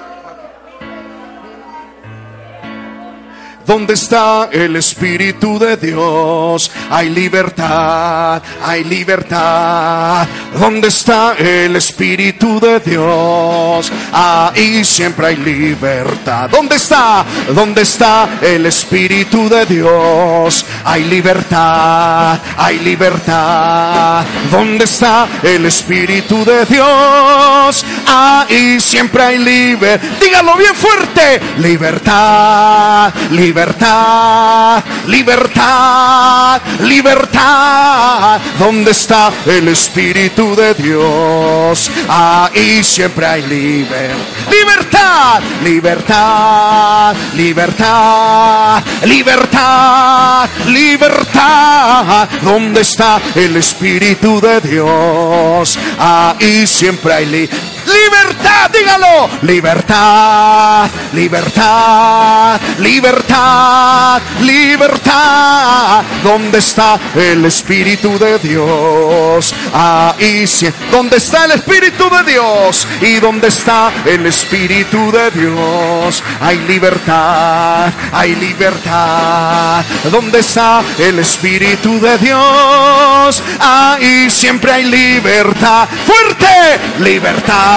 Donde está el Espíritu de Dios, hay libertad, hay libertad. Donde está el Espíritu de Dios, ahí siempre hay libertad. ¿Dónde está? ¿Dónde está el Espíritu de Dios? Hay libertad, hay libertad. ¿Dónde está el Espíritu de Dios? Ahí siempre hay libertad. Dígalo bien fuerte. Libertad, libertad libertad, libertad, libertad. ¿Dónde está el Espíritu de Dios? Ahí siempre hay libertad. Libertad, libertad, libertad, libertad, libertad. ¿Dónde está el Espíritu de Dios? Ahí siempre hay libertad. Libertad, dígalo. Libertad, libertad, libertad, libertad. ¿Dónde está el Espíritu de Dios? Ahí sí. ¿Dónde está el Espíritu de Dios? ¿Y dónde está el Espíritu de Dios? Hay libertad, hay libertad. ¿Dónde está el Espíritu de Dios? Ahí siempre hay libertad. Fuerte, libertad,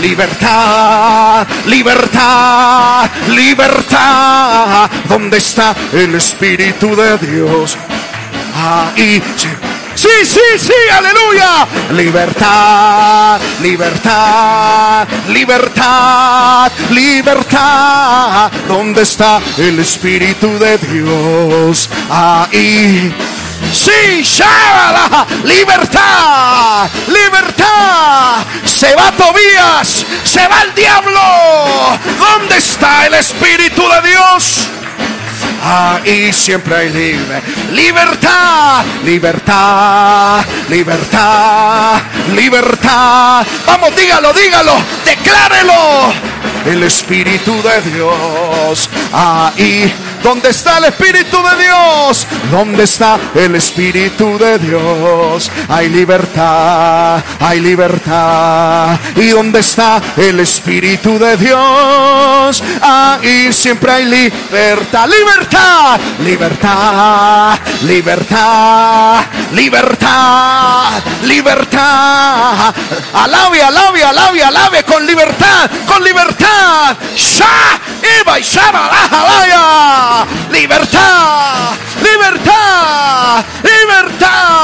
libertad, libertad, libertad. ¿Dónde está el Espíritu de Dios? Ahí. Sí, sí, sí, aleluya. Libertad, libertad, libertad, libertad. ¿Dónde está el Espíritu de Dios? Ahí. Sí, shabala, libertad, libertad. Se va Tobías, se va el diablo. ¿Dónde está el Espíritu de Dios? Ahí siempre hay libre. Libertad, libertad, libertad, libertad. Vamos, dígalo, dígalo, declárelo. El Espíritu de Dios. Ahí ¿Dónde está el Espíritu de Dios? ¿Dónde está el Espíritu de Dios? Hay libertad, hay libertad. ¿Y dónde está el Espíritu de Dios? Ahí siempre hay libertad, libertad, libertad, libertad, libertad, libertad. Alabe, alabe, alabe, alabe con libertad, con libertad. Sha, Eva y Shaba, libertad, libertad, libertad.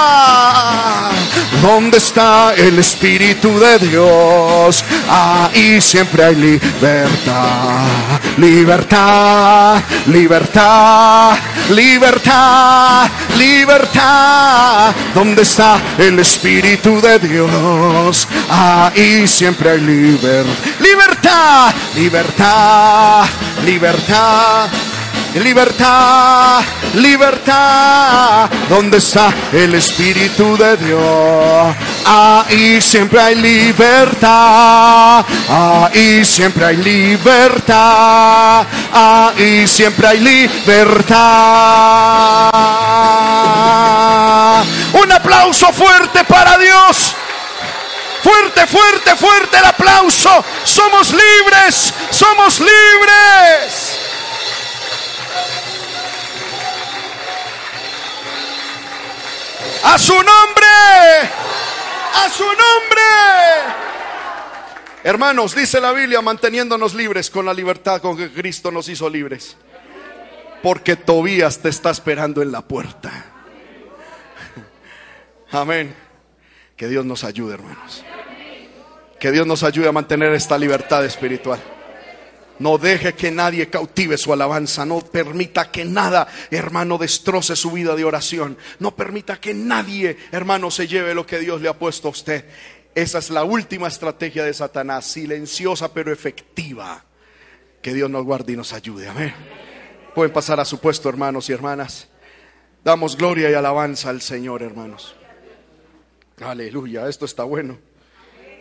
¿Dónde está el Espíritu de Dios? Ahí siempre hay libertad, libertad, libertad, libertad, libertad. ¿Dónde está el Espíritu de Dios? Ahí siempre hay libertad, libertad, libertad, libertad. Libertad, libertad. ¿Dónde está el Espíritu de Dios? Ahí siempre hay libertad. Ahí siempre hay libertad. Ahí siempre hay libertad. Un aplauso fuerte para Dios. Fuerte, fuerte, fuerte el aplauso. Somos libres, somos libres. A su nombre. A su nombre. Hermanos, dice la Biblia, manteniéndonos libres con la libertad con que Cristo nos hizo libres. Porque Tobías te está esperando en la puerta. Amén. Que Dios nos ayude, hermanos. Que Dios nos ayude a mantener esta libertad espiritual. No deje que nadie cautive su alabanza. No permita que nada, hermano, destroce su vida de oración. No permita que nadie, hermano, se lleve lo que Dios le ha puesto a usted. Esa es la última estrategia de Satanás, silenciosa pero efectiva. Que Dios nos guarde y nos ayude. Amén. Pueden pasar a su puesto, hermanos y hermanas. Damos gloria y alabanza al Señor, hermanos. Aleluya, esto está bueno.